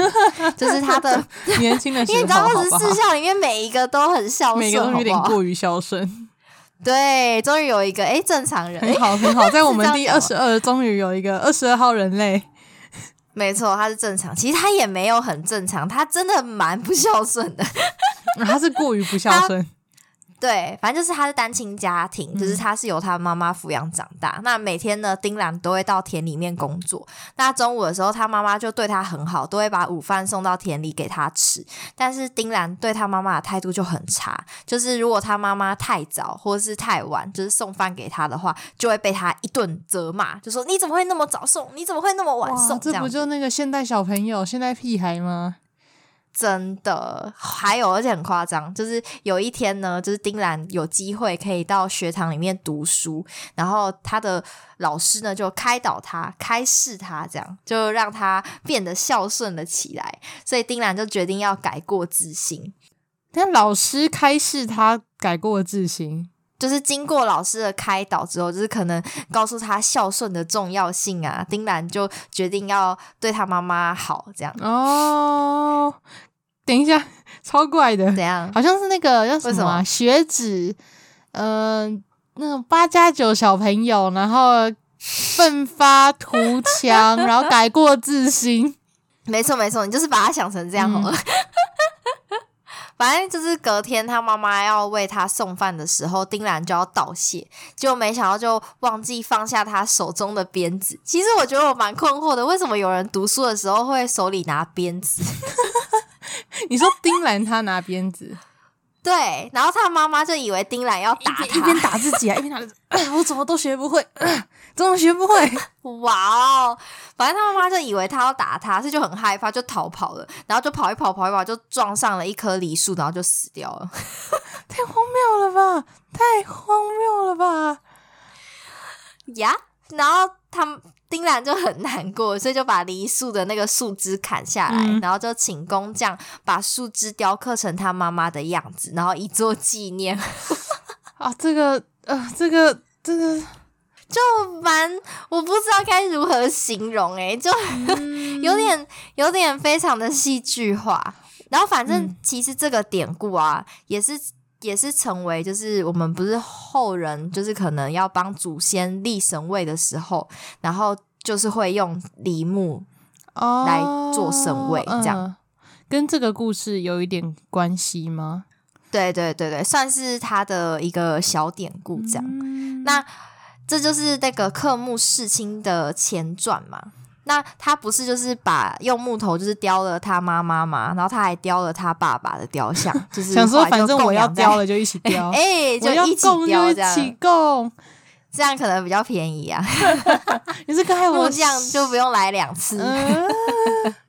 [SPEAKER 4] 就是他的 [laughs]
[SPEAKER 3] 年轻的时候，
[SPEAKER 4] 因为你知道二十四孝里面每一个都很孝顺，
[SPEAKER 3] 每个都有点过于孝顺。[laughs]
[SPEAKER 4] 对，终于有一个哎正常人，
[SPEAKER 3] 很好很好，[laughs] 在我们第二十二，终于有一个二十二号人类。
[SPEAKER 4] 没错，他是正常，其实他也没有很正常，他真的蛮不孝顺的，
[SPEAKER 3] 他是过于不孝顺。
[SPEAKER 4] 对，反正就是他是单亲家庭，嗯、就是他是由他妈妈抚养长大。那每天呢，丁兰都会到田里面工作。那中午的时候，他妈妈就对他很好，都会把午饭送到田里给他吃。但是丁兰对他妈妈的态度就很差，就是如果他妈妈太早或者是太晚，就是送饭给他的话，就会被他一顿责骂，就说你怎么会那么早送？你怎么会那么晚送？
[SPEAKER 3] 这不就那个现代小朋友、现代屁孩吗？
[SPEAKER 4] 真的，还有而且很夸张，就是有一天呢，就是丁兰有机会可以到学堂里面读书，然后他的老师呢就开导他、开示他，这样就让他变得孝顺了起来。所以丁兰就决定要改过自新。
[SPEAKER 3] 但老师开示他改过自新，
[SPEAKER 4] 就是经过老师的开导之后，就是可能告诉他孝顺的重要性啊。丁兰就决定要对他妈妈好，这样
[SPEAKER 3] 哦。等一下，超怪的，
[SPEAKER 4] 怎样？
[SPEAKER 3] 好像是那个叫什么、啊、学子，嗯、呃，那种八加九小朋友，然后奋发图强，[laughs] 然后改过自新。
[SPEAKER 4] 没错，没错，你就是把他想成这样好了。嗯反正就是隔天他妈妈要为他送饭的时候，丁兰就要道谢，结果没想到就忘记放下他手中的鞭子。其实我觉得我蛮困惑的，为什么有人读书的时候会手里拿鞭子？
[SPEAKER 3] 你说丁兰他拿鞭子？
[SPEAKER 4] 对，然后他妈妈就以为丁兰要打他，[laughs]
[SPEAKER 3] 一边打自己啊，一边打自己。我怎么都学不会，怎么学不会？[laughs]
[SPEAKER 4] 哇哦！反正他妈妈就以为他要打他，所以就很害怕，就逃跑了。然后就跑一跑，跑一跑，就撞上了一棵梨树，然后就死掉了。[laughs]
[SPEAKER 3] 太荒谬了吧！太荒谬了吧！
[SPEAKER 4] 呀，然后他丁兰就很难过，所以就把梨树的那个树枝砍下来，嗯、然后就请工匠把树枝雕刻成他妈妈的样子，然后以作纪念。[laughs]
[SPEAKER 3] 啊，这个。呃，这个这个
[SPEAKER 4] 就蛮，我不知道该如何形容诶，就 [laughs] 有点有点非常的戏剧化。然后反正其实这个典故啊，也是也是成为就是我们不是后人，就是可能要帮祖先立神位的时候，然后就是会用梨木来做神位，这样。
[SPEAKER 3] 哦，跟这个故事有一点关系吗？
[SPEAKER 4] 对对对对，算是他的一个小典故这样。嗯、那这就是那个克木世亲的前传嘛。那他不是就是把用木头就是雕了他妈妈嘛，然后他还雕了他爸爸的雕像，[laughs] 就是
[SPEAKER 3] 想说反正我要雕了就一起雕，[laughs]
[SPEAKER 4] 哎、欸，就一起雕这样，
[SPEAKER 3] 一起供，
[SPEAKER 4] 这样可能比较便宜啊。[laughs]
[SPEAKER 3] 你这个害我
[SPEAKER 4] 这样就不用来两次。
[SPEAKER 3] 嗯、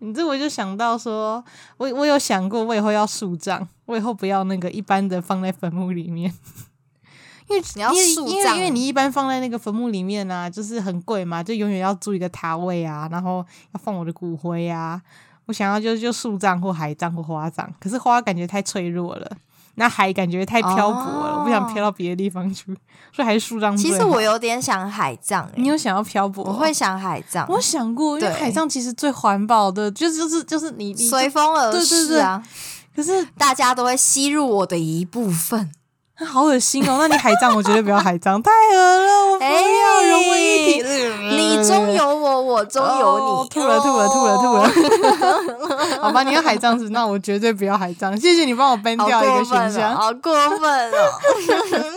[SPEAKER 3] 你这我就想到说，我我有想过，我以后要树葬，我以后不要那个一般的放在坟墓里面。因为
[SPEAKER 4] 你要树葬，
[SPEAKER 3] 因为你一般放在那个坟墓里面啊，就是很贵嘛，就永远要租一个塔位啊，然后要放我的骨灰啊。我想要就就树葬或海葬或花葬，可是花感觉太脆弱了，那海感觉太漂泊了，哦、我不想飘到别的地方去，所以还是树葬。
[SPEAKER 4] 其实我有点想海葬、欸，
[SPEAKER 3] 你有想要漂泊？
[SPEAKER 4] 我会想海葬，
[SPEAKER 3] 我想过，因为海葬其实最环保的，就是就是就是你
[SPEAKER 4] 随风而逝啊。
[SPEAKER 3] 可是
[SPEAKER 4] 大家都会吸入我的一部分。[laughs]
[SPEAKER 3] 好恶心哦！那你海葬，我绝对不要海葬，太恶了，我 [laughs] 不要融为一体。
[SPEAKER 4] 你中有我，我中有你。
[SPEAKER 3] 吐了吐了吐了吐了！[laughs] 好吧，你要海葬是，那我绝对不要海葬。谢谢你帮我搬掉一个选项，
[SPEAKER 4] 好过分哦！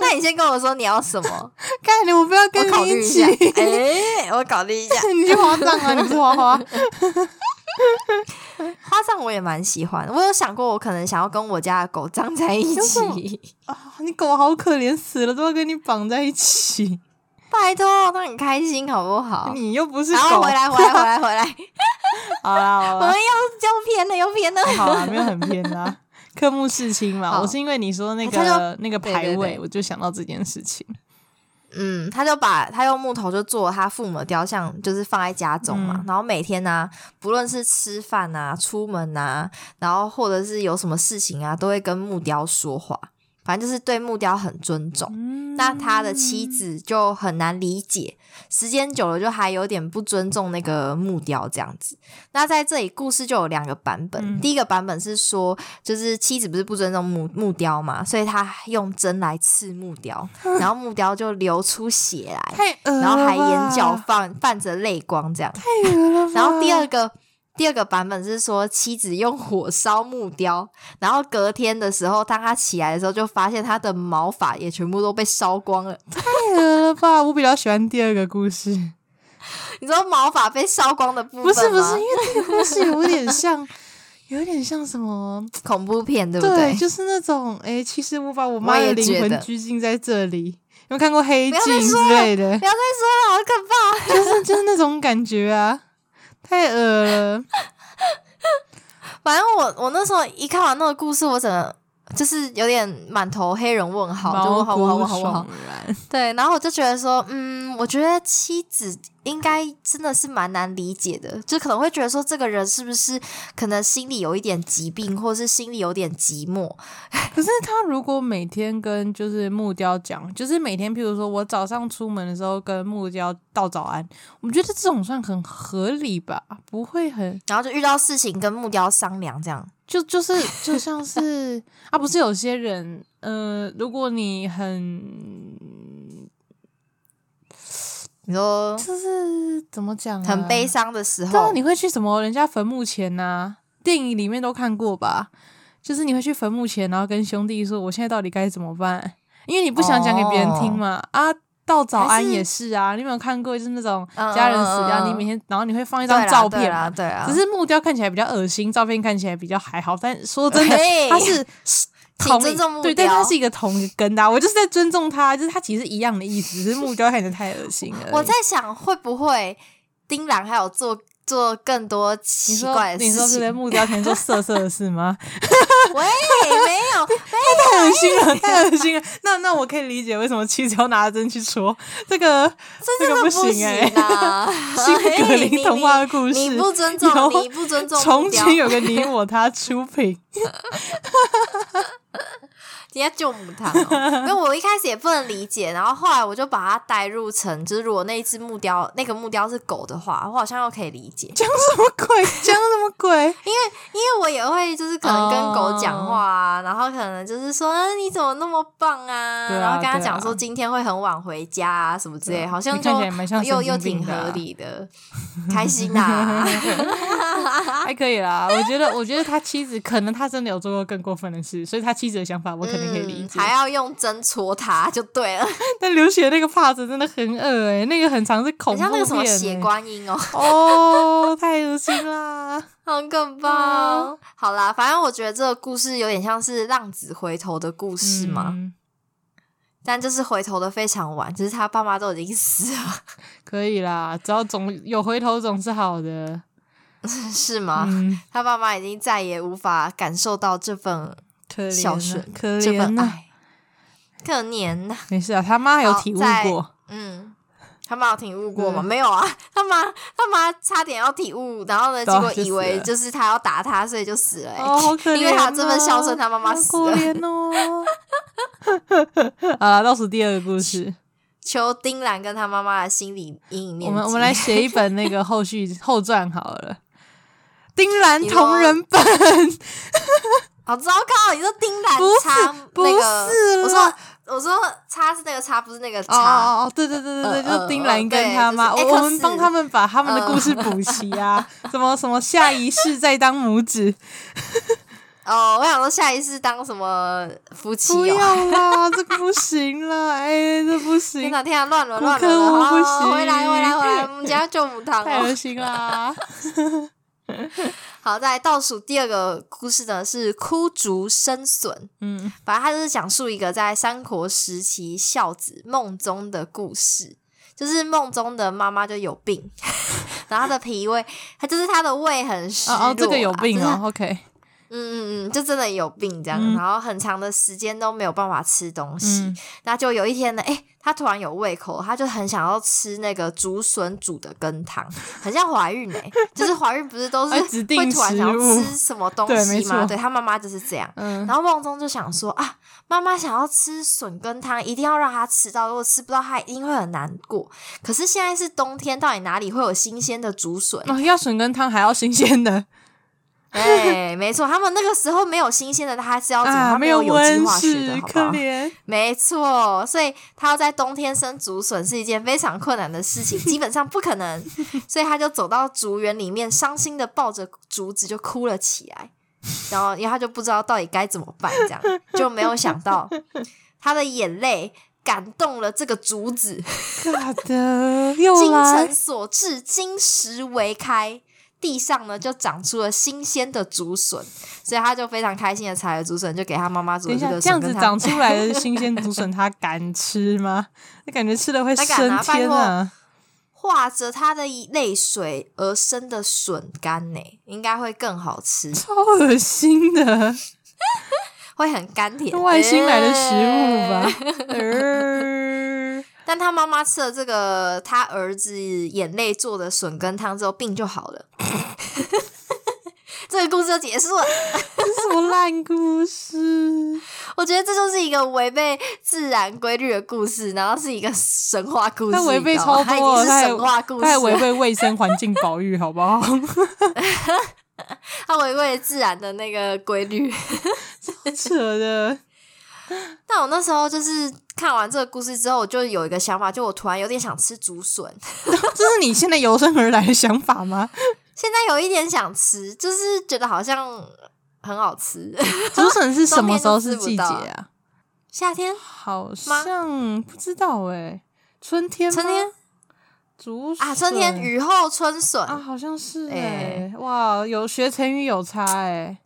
[SPEAKER 4] 那你先跟我说你要什么？
[SPEAKER 3] 看你，我不要跟你一起。
[SPEAKER 4] 哎，我考虑一下。
[SPEAKER 3] 你去花葬啊？你不是花花？[laughs]
[SPEAKER 4] 花葬我也蛮喜欢，我有想过，我可能想要跟我家的狗葬在一起。
[SPEAKER 3] 啊！你狗好可怜，死了都要跟你绑在一起，
[SPEAKER 4] 拜托，它很开心好不好？
[SPEAKER 3] 你又不是狗，
[SPEAKER 4] 回来回来回来回来，[laughs]
[SPEAKER 3] 好啦，好啦，
[SPEAKER 4] 我们又又偏了又偏了，
[SPEAKER 3] 好啦，没有很偏啦，[laughs] 科目四清嘛，我是因为你说那个那个排位，我就想到这件事情。
[SPEAKER 4] 嗯，他就把他用木头就做他父母的雕像，就是放在家中嘛。嗯、然后每天呢、啊，不论是吃饭啊、出门啊，然后或者是有什么事情啊，都会跟木雕说话。反正就是对木雕很尊重，嗯、那他的妻子就很难理解，时间久了就还有点不尊重那个木雕这样子。那在这里故事就有两个版本，嗯、第一个版本是说，就是妻子不是不尊重木木雕嘛，所以他用针来刺木雕，[laughs] 然后木雕就流出血来，然后还眼角泛泛着泪光
[SPEAKER 3] 这样。[laughs]
[SPEAKER 4] 然后第二个。第二个版本是说，妻子用火烧木雕，然后隔天的时候，当他起来的时候，就发现他的毛发也全部都被烧光了。
[SPEAKER 3] 太恶了吧！我比较喜欢第二个故事。
[SPEAKER 4] 你知道毛发被烧光的部分吗？
[SPEAKER 3] 不是不是，因为这个故事有点像，[laughs] 有点像什么
[SPEAKER 4] 恐怖片，对不对？
[SPEAKER 3] 对，就是那种哎、欸，其实我把我妈的灵魂拘禁在这里。有没有看过黑镜之类的？
[SPEAKER 4] 不要再说了，好可怕！
[SPEAKER 3] 就是就是那种感觉啊。太恶了！[laughs]
[SPEAKER 4] 反正我我那时候一看完那个故事，我整个就是有点满头黑人问号，就问号问号问号问号。对，然后我就觉得说，嗯，我觉得妻子应该真的是蛮难理解的，就可能会觉得说，这个人是不是可能心里有一点疾病，或是心里有点寂寞。[laughs]
[SPEAKER 3] 可是他如果每天跟就是木雕讲，就是每天，譬如说我早上出门的时候跟木雕道早安，我觉得这种算很合理吧，不会很，
[SPEAKER 4] 然后就遇到事情跟木雕商量这样。
[SPEAKER 3] 就就是就像是 [laughs] 啊，不是有些人，呃，如果你很，
[SPEAKER 4] 你说
[SPEAKER 3] 就是怎么讲啊，
[SPEAKER 4] 很悲伤的时候，
[SPEAKER 3] 你会去什么人家坟墓前呐啊？电影里面都看过吧？就是你会去坟墓前，然后跟兄弟说，我现在到底该怎么办？因为你不想讲给别人听嘛，哦、啊。道早安也是啊，是你有没有看过？就是那种家人死掉，嗯、你每天然后你会放一张照片啊，
[SPEAKER 4] 对啊。
[SPEAKER 3] 只是木雕看起来比较恶心，照片看起来比较还好。但说真的，它是
[SPEAKER 4] 挺尊重目标，
[SPEAKER 3] 对，但它是一个同一根的、啊。我就是在尊重它，就是它其实是一样的意思，只是目标看着太恶心了。
[SPEAKER 4] 我在想，会不会丁兰还有做？做更多奇怪的事情，
[SPEAKER 3] 你说是在木雕前做色色的事吗？[laughs]
[SPEAKER 4] 喂，没有，
[SPEAKER 3] 太恶心了，太恶心了。那那我可以理解为什么妻子要拿针去戳这个，这个不行哎、欸。[laughs] 新格林童话的故事，
[SPEAKER 4] 你不尊重，你不尊重。
[SPEAKER 3] 从前有个你我他出品。[laughs]
[SPEAKER 4] 人家救母汤哦，[laughs] 因为我一开始也不能理解，然后后来我就把它带入成，就是如果那一只木雕，那个木雕是狗的话，我好像又可以理解。
[SPEAKER 3] 讲什么鬼？[laughs] 讲什么鬼？
[SPEAKER 4] 因为因为我也会就是可能跟狗讲话啊，oh. 然后可能就是说，啊，你怎么那么棒啊？啊然后跟他讲说今天会很晚回家啊什么之类，好像就又又挺合理的，开心啊。[laughs]
[SPEAKER 3] 还可以啦。我觉得，我觉得他妻子可能他真的有做过更过分的事，所以他妻子的想法我肯定可以理解。
[SPEAKER 4] 嗯、还要用针戳他就对了。[laughs]
[SPEAKER 3] 但流血那个帕子真的很恶诶、欸，那个很长是恐怖片、欸，
[SPEAKER 4] 像那个什么血观音哦。
[SPEAKER 3] 哦，太恶心啦，[laughs]
[SPEAKER 4] 好可怕。嗯、好啦，反正我觉得这个故事有点像是浪子回头的故事嘛。嗯但就是回头的非常晚，就是他爸妈都已经死了。
[SPEAKER 3] 可以啦，只要总有回头总是好的，[laughs]
[SPEAKER 4] 是吗？嗯、他爸妈已经再也无法感受到这份孝顺，
[SPEAKER 3] 可怜
[SPEAKER 4] 这份爱，可怜呐。
[SPEAKER 3] 没事啊，他妈有体悟过，
[SPEAKER 4] 嗯。他妈有体悟过吗？嗯、没有啊，他妈他妈差点要体悟，然后呢，结果以为就是他要打他，所以就死了、欸。
[SPEAKER 3] 哦，好可怜、哦、
[SPEAKER 4] 因为他这么孝顺，他妈妈死了。
[SPEAKER 3] 可怜哦。[laughs] 好了，倒数第二个故事，
[SPEAKER 4] 求丁兰跟他妈妈的心理阴影面积。
[SPEAKER 3] 我们我们来写一本那个后续后传好了。丁兰同人本，
[SPEAKER 4] 好糟糕！你说丁兰差
[SPEAKER 3] 不是，不是
[SPEAKER 4] 我说。我说叉是那个叉，不是那个叉。哦
[SPEAKER 3] 哦哦，对对对对对，就是丁兰跟他妈，我们帮他们把他们的故事补齐啊。[laughs] 什么什么下一世再当母子。[laughs]
[SPEAKER 4] 哦，我想说下一世当什么夫妻？
[SPEAKER 3] 不要啦，[laughs] 这个不行了，哎，这不行。
[SPEAKER 4] 天哪，天哪，乱了乱了，
[SPEAKER 3] 不行。
[SPEAKER 4] 回来回来回来，我们家救母堂。
[SPEAKER 3] 太恶心啦。[laughs]
[SPEAKER 4] 好，在倒数第二个故事呢，是枯竹生笋。嗯，反正他就是讲述一个在三国时期孝子梦中的故事，就是梦中的妈妈就有病，[laughs] 然后他的脾胃，他就是他的胃很虚弱，啊。
[SPEAKER 3] 哦，这个有病哦。OK。
[SPEAKER 4] 嗯嗯嗯，就真的有病这样，嗯、然后很长的时间都没有办法吃东西。嗯、那就有一天呢，诶，他突然有胃口，他就很想要吃那个竹笋煮的羹汤，很像怀孕诶，就是怀孕不是都是 [laughs] 会突然想要吃什么东西吗？对，他妈妈就是这样。嗯、然后梦中就想说啊，妈妈想要吃笋羹汤，一定要让他吃到，如果吃不到，他一定会很难过。可是现在是冬天，到底哪里会有新鲜的竹笋？
[SPEAKER 3] 哦，要笋羹汤还要新鲜的。[laughs]
[SPEAKER 4] 哎，没错，他们那个时候没有新鲜的，他还是要怎么？啊、他没有有机化学的，好不好？没错，所以他要在冬天生竹笋是一件非常困难的事情，基本上不可能。所以他就走到竹园里面，伤心的抱着竹子就哭了起来。然后，因为他就不知道到底该怎么办，这样就没有想到他的眼泪感动了这个竹子。[laughs]
[SPEAKER 3] 好的，[laughs] 精
[SPEAKER 4] 诚所至，金石为开。地上呢就长出了新鲜的竹笋，所以他就非常开心的采了竹笋，就给他妈妈煮这个笋。
[SPEAKER 3] 这样子长出来的 [laughs] 新鲜竹笋，他敢吃吗？[laughs] 他感觉吃了会升天啊！
[SPEAKER 4] 化着他的泪水而生的笋干呢，应该会更好吃。[laughs]
[SPEAKER 3] 超恶心的，
[SPEAKER 4] 会很甘甜，
[SPEAKER 3] 外星来的食物吧？呃
[SPEAKER 4] 但他妈妈吃了这个他儿子眼泪做的笋羹汤之后，病就好了。[laughs] 这个故事就结束了。
[SPEAKER 3] 这是什么烂故事？
[SPEAKER 4] 我觉得这就是一个违背自然规律的故事，然后是一个神话故事。它
[SPEAKER 3] 违背超多，
[SPEAKER 4] 它已经是神话故事，
[SPEAKER 3] 它还违背卫生环境保育，好不好？[laughs]
[SPEAKER 4] 它违背自然的那个规律，[laughs]
[SPEAKER 3] 超扯的。
[SPEAKER 4] 但我那时候就是看完这个故事之后，我就有一个想法，就我突然有点想吃竹笋。[laughs]
[SPEAKER 3] 这是你现在由生而来的想法吗？
[SPEAKER 4] 现在有一点想吃，就是觉得好像很好吃。
[SPEAKER 3] 竹笋是什么时候是季节啊？[laughs]
[SPEAKER 4] 夏天？
[SPEAKER 3] 好像不知道哎、欸，春天？
[SPEAKER 4] 春天？
[SPEAKER 3] 竹
[SPEAKER 4] 啊，春天雨后春笋
[SPEAKER 3] 啊，好像是哎、欸。欸、哇，有学成语有差哎、欸。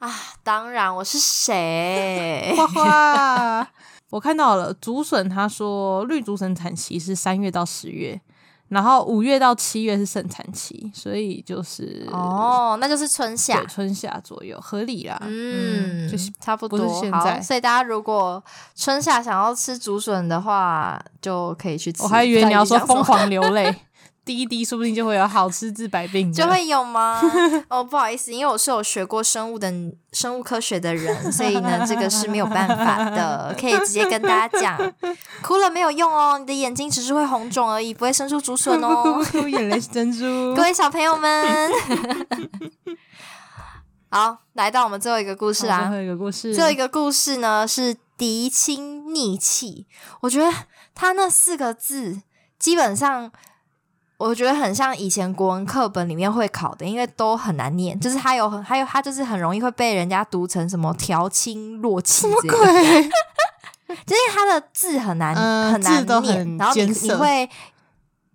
[SPEAKER 4] 啊，当然，我是谁？
[SPEAKER 3] 花花，我看到了竹笋，他说绿竹笋产期是三月到十月，然后五月到七月是盛产期，所以就是
[SPEAKER 4] 哦，那就是春夏，
[SPEAKER 3] 春夏左右合理啦。
[SPEAKER 4] 嗯，就是差不多。
[SPEAKER 3] 不是现在，
[SPEAKER 4] 所以大家如果春夏想要吃竹笋的话，就可以去吃。
[SPEAKER 3] 我还以为你要说疯狂流 [laughs] 泪。滴一滴，说不定就会有好吃治百病。
[SPEAKER 4] 就会有吗？哦，不好意思，因为我是有学过生物的生物科学的人，所以呢，这个是没有办法的。可以直接跟大家讲，[laughs] 哭了没有用哦，你的眼睛只是会红肿而已，不会生出竹笋哦。[laughs]
[SPEAKER 3] 哭眼泪是珍珠。
[SPEAKER 4] 各位小朋友们，[laughs] 好，来到我们最后一个故事啦。
[SPEAKER 3] 最后一个故事，
[SPEAKER 4] 最后一个故事呢是嫡亲逆气。我觉得他那四个字基本上。我觉得很像以前国文课本里面会考的，因为都很难念，就是它有很还有它就是很容易会被人家读成什么调清弱气，
[SPEAKER 3] 什么鬼？[laughs]
[SPEAKER 4] 就是它的字很难、
[SPEAKER 3] 嗯、
[SPEAKER 4] 很难
[SPEAKER 3] 很
[SPEAKER 4] 念，然后你你会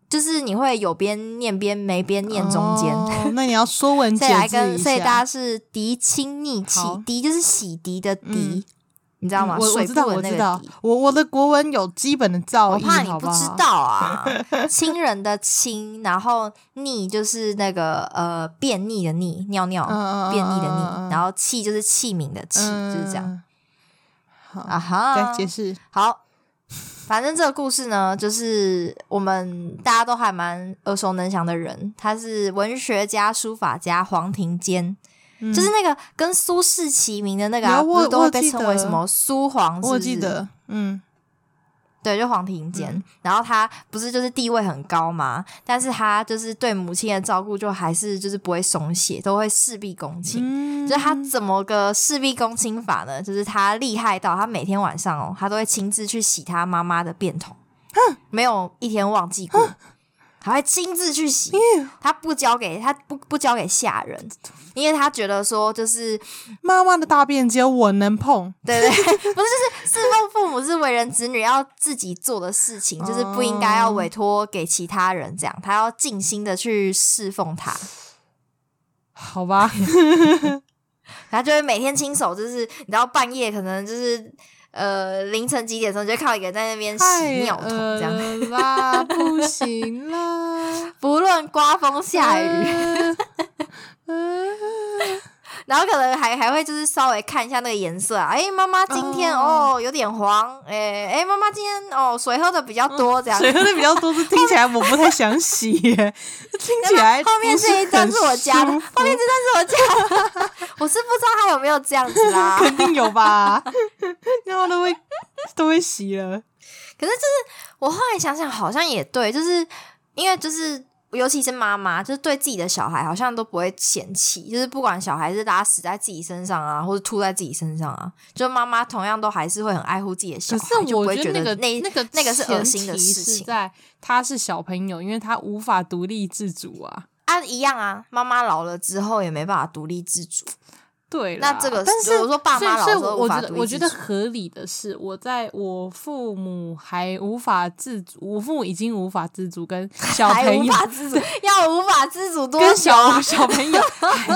[SPEAKER 4] 就是你会有边念边没边念中间。
[SPEAKER 3] 哦、[laughs] 那你要说文解字。所以来跟
[SPEAKER 4] 所以大家是涤清逆气，涤就是洗涤的涤。嗯你知道吗？
[SPEAKER 3] 我我知道，我知道。我我的国文有基本的造诣，
[SPEAKER 4] 我怕你不知道啊。[laughs] 亲人的亲，然后逆就是那个呃便秘的逆，尿尿便秘的逆，然后器就是器皿的器，就是这样。
[SPEAKER 3] 好
[SPEAKER 4] 啊哈，
[SPEAKER 3] 来解释。
[SPEAKER 4] 好，反正这个故事呢，就是我们大家都还蛮耳熟能详的人，他是文学家、书法家黄庭坚。嗯、就是那个跟苏轼齐名的那个、啊，不是都会被称为什么苏黄是不是？
[SPEAKER 3] 我记得，嗯，
[SPEAKER 4] 对，就黄庭坚。嗯、然后他不是就是地位很高嘛，但是他就是对母亲的照顾，就还是就是不会松懈，都会事必躬亲。嗯、就是他怎么个事必躬亲法呢？就是他厉害到他每天晚上哦，他都会亲自去洗他妈妈的便桶，哼没有一天忘记过。还会亲自去洗，他不交给他不不交给下人，因为他觉得说就是
[SPEAKER 3] 妈妈的大便只有我能碰，
[SPEAKER 4] 对不 [laughs] 对，不是就是侍奉父母是为人子女要自己做的事情，就是不应该要委托给其他人这样，他要尽心的去侍奉他，
[SPEAKER 3] 好吧，[laughs]
[SPEAKER 4] 他就会每天亲手，就是你知道半夜可能就是。呃，凌晨几点钟就靠一个人在那边洗尿桶，这样
[SPEAKER 3] 啦，不行啦，[laughs]
[SPEAKER 4] 不论刮风下雨。呃然后可能还还会就是稍微看一下那个颜色啊，哎，妈妈今天哦，哦有点黄，哎哎，妈妈今天哦水喝的比较多，这样、嗯、
[SPEAKER 3] 水喝的比较多，是听起来我不太想洗耶，[laughs] 听起来
[SPEAKER 4] 后面这一张是我家的，后面这张是我家的，[laughs] 我是不知道他有没有这样子啦，[laughs]
[SPEAKER 3] 肯定有吧，然后都会都会洗了，
[SPEAKER 4] 可是就是我后来想想好像也对，就是因为就是。尤其是妈妈，就是对自己的小孩好像都不会嫌弃，就是不管小孩是打死在自己身上啊，或者吐在自己身上啊，就妈妈同样都还是会很爱护自己的小孩，
[SPEAKER 3] 可是我觉得那个
[SPEAKER 4] 那
[SPEAKER 3] 那个
[SPEAKER 4] 那个是恶心的事情，
[SPEAKER 3] 在他是小朋友，因为他无法独立自主啊，
[SPEAKER 4] 啊一样啊，妈妈老了之后也没办法独立自主。
[SPEAKER 3] 对，
[SPEAKER 4] 那这个，但是我说爸妈
[SPEAKER 3] 我觉得我觉得合理的是，我在我父母还无法自主，我父母已经无法自主，跟 [laughs] 小朋友
[SPEAKER 4] 无法自主，要无法自主多
[SPEAKER 3] 跟小小朋友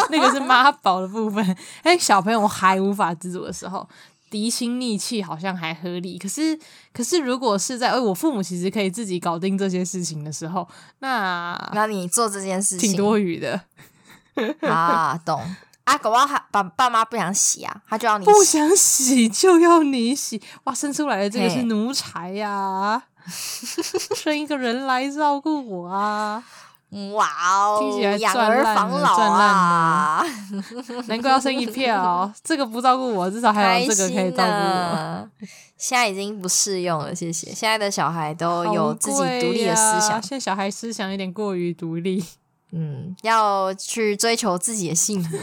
[SPEAKER 3] 那个是妈宝的部分，哎，小朋友还无法自主的时候，涤清逆气好像还合理。可是，可是如果是在哎，我父母其实可以自己搞定这些事情的时候，那
[SPEAKER 4] 那你做这件事情
[SPEAKER 3] 挺多余的 [laughs]
[SPEAKER 4] 啊，懂。啊，狗猫还爸爸妈不想洗啊，他就要你洗。
[SPEAKER 3] 不想洗就要你洗，哇！生出来的这个是奴才呀、啊，生一个人来照顾我啊！[laughs]
[SPEAKER 4] 哇哦，
[SPEAKER 3] 听起来
[SPEAKER 4] 养儿防老
[SPEAKER 3] 啊，[laughs] 难怪要生一票。这个不照顾我，至少还有这个可以照顾我。
[SPEAKER 4] 现在已经不适用了，谢谢。现在的小孩都有自己独立的思想，
[SPEAKER 3] 现在小孩思想有点过于独立。
[SPEAKER 4] 嗯，要去追求自己的幸福，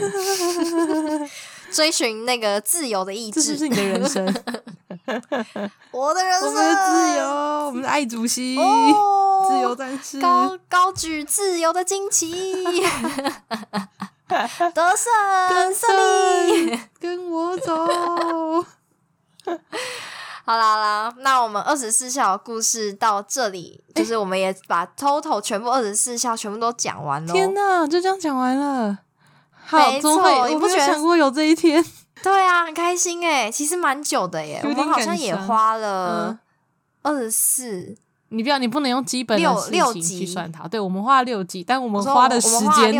[SPEAKER 4] [laughs] 追寻那个自由的意志。
[SPEAKER 3] 这是你的人生，[laughs]
[SPEAKER 4] 我的人生，
[SPEAKER 3] 我们的自由，我们的爱主席，哦、自由战士，
[SPEAKER 4] 高高举自由的旌旗，[laughs] 得胜胜利，
[SPEAKER 3] 跟我走。
[SPEAKER 4] 好啦好啦，那我们二十四孝的故事到这里，就是我们也把 total 全部二十四孝全部都讲完了。
[SPEAKER 3] 天哪，就这样讲完了？好，没错，我不觉得想过有这一天？
[SPEAKER 4] 对啊，很开心诶，其实蛮久的耶，我们好像也花了二十四。
[SPEAKER 3] 你不要，你不能用基本的事情去算它。对，我们花了六集，但我们花的时间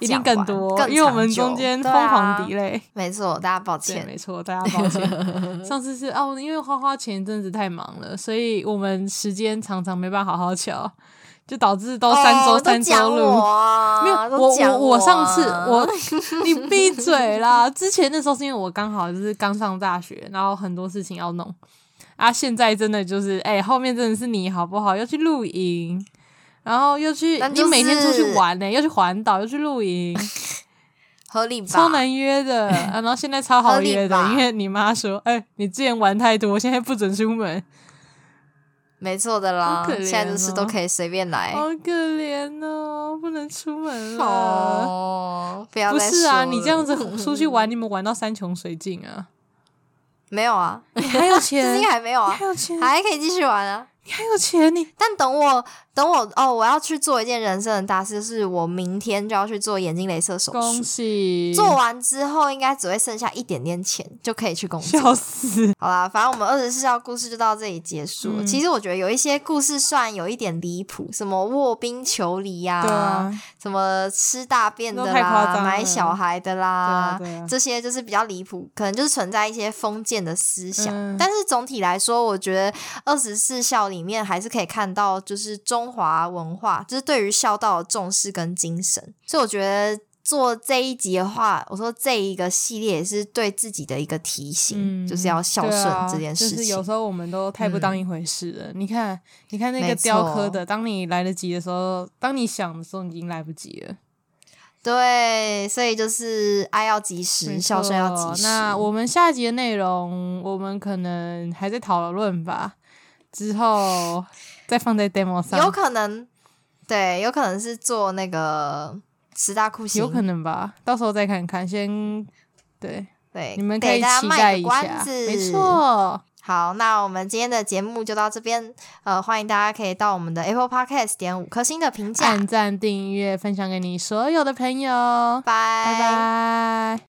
[SPEAKER 3] 一定更多，因为我们中间疯狂 delay。
[SPEAKER 4] 没错，大家抱歉。
[SPEAKER 3] 没错，大家抱歉。[laughs] 上次是哦，因为花花前一阵子太忙了，所以我们时间常常没办法好好瞧，就导致都三周三周录。没有，我我我上次我你闭嘴啦！之前那时候是因为我刚好就是刚上大学，然后很多事情要弄。啊，现在真的就是，哎、欸，后面真的是你好不好？要去露营，然后又去，就是、你每天出去玩呢、欸，要去环岛，又去露营，[laughs]
[SPEAKER 4] 合理吧？
[SPEAKER 3] 超难约的啊！然后现在超 [laughs] 好约的，因为你妈说，哎、欸，你之前玩太多，现在不准出门。[laughs]
[SPEAKER 4] 没错的啦，现在就是都可以随便来。
[SPEAKER 3] 好可怜哦，不能出门了。
[SPEAKER 4] 哦，不要
[SPEAKER 3] 不是啊，你这
[SPEAKER 4] 样
[SPEAKER 3] 子出去玩，你们玩到山穷水尽啊？
[SPEAKER 4] 没有啊？
[SPEAKER 3] 你还有
[SPEAKER 4] 至
[SPEAKER 3] 钱？[laughs]
[SPEAKER 4] 今还没有啊
[SPEAKER 3] 你还有钱？
[SPEAKER 4] 还可以继续玩啊。
[SPEAKER 3] 你还有钱？你
[SPEAKER 4] 但等我，等我哦，我要去做一件人生的大事，就是我明天就要去做眼睛镭射手
[SPEAKER 3] 恭
[SPEAKER 4] 术。
[SPEAKER 3] 喜！
[SPEAKER 4] 做完之后，应该只会剩下一点点钱，就可以去工作。
[SPEAKER 3] 笑死！
[SPEAKER 4] 好啦，反正我们二十四孝故事就到这里结束了。
[SPEAKER 3] 嗯
[SPEAKER 4] 其实我觉得有一些故事算有一点离谱，什么卧冰求鲤呀、什么吃大便的啦，买小孩的啦，
[SPEAKER 3] 对啊对啊
[SPEAKER 4] 这些就是比较离谱，可能就是存在一些封建的思想。
[SPEAKER 3] 嗯
[SPEAKER 4] 但是总体来说，我觉得二十四孝里面还是可以看到，就是中华文化，就是对于孝道的重视跟精神。所以我觉得做这一集的话，我说这一个系列也是对自己的一个提醒，
[SPEAKER 3] 嗯，
[SPEAKER 4] 就是要孝顺这件事情。
[SPEAKER 3] 就是有时候我们都太不当一回事了。你看，你看那个雕刻的，当你来得及的时候，当你想的时候，已经来不及了。
[SPEAKER 4] 对，所以就是爱要及
[SPEAKER 3] 时，
[SPEAKER 4] 孝顺要及时。
[SPEAKER 3] 那我们下一集的内容，我们可能还在讨论吧，之后再放在 demo 上，
[SPEAKER 4] 有可能，对，有可能是做那个十大酷刑，
[SPEAKER 3] 有可能吧，到时候再看看。先对，
[SPEAKER 4] 对，
[SPEAKER 3] 你们可以期待一下没。错。
[SPEAKER 4] 好，那我们今天的节目就到这边，呃，欢迎大家可以到我们的 Apple Podcast 点五颗星的评价，
[SPEAKER 3] 按赞、订阅、分享给你所有的朋友，
[SPEAKER 4] 拜
[SPEAKER 3] 拜拜。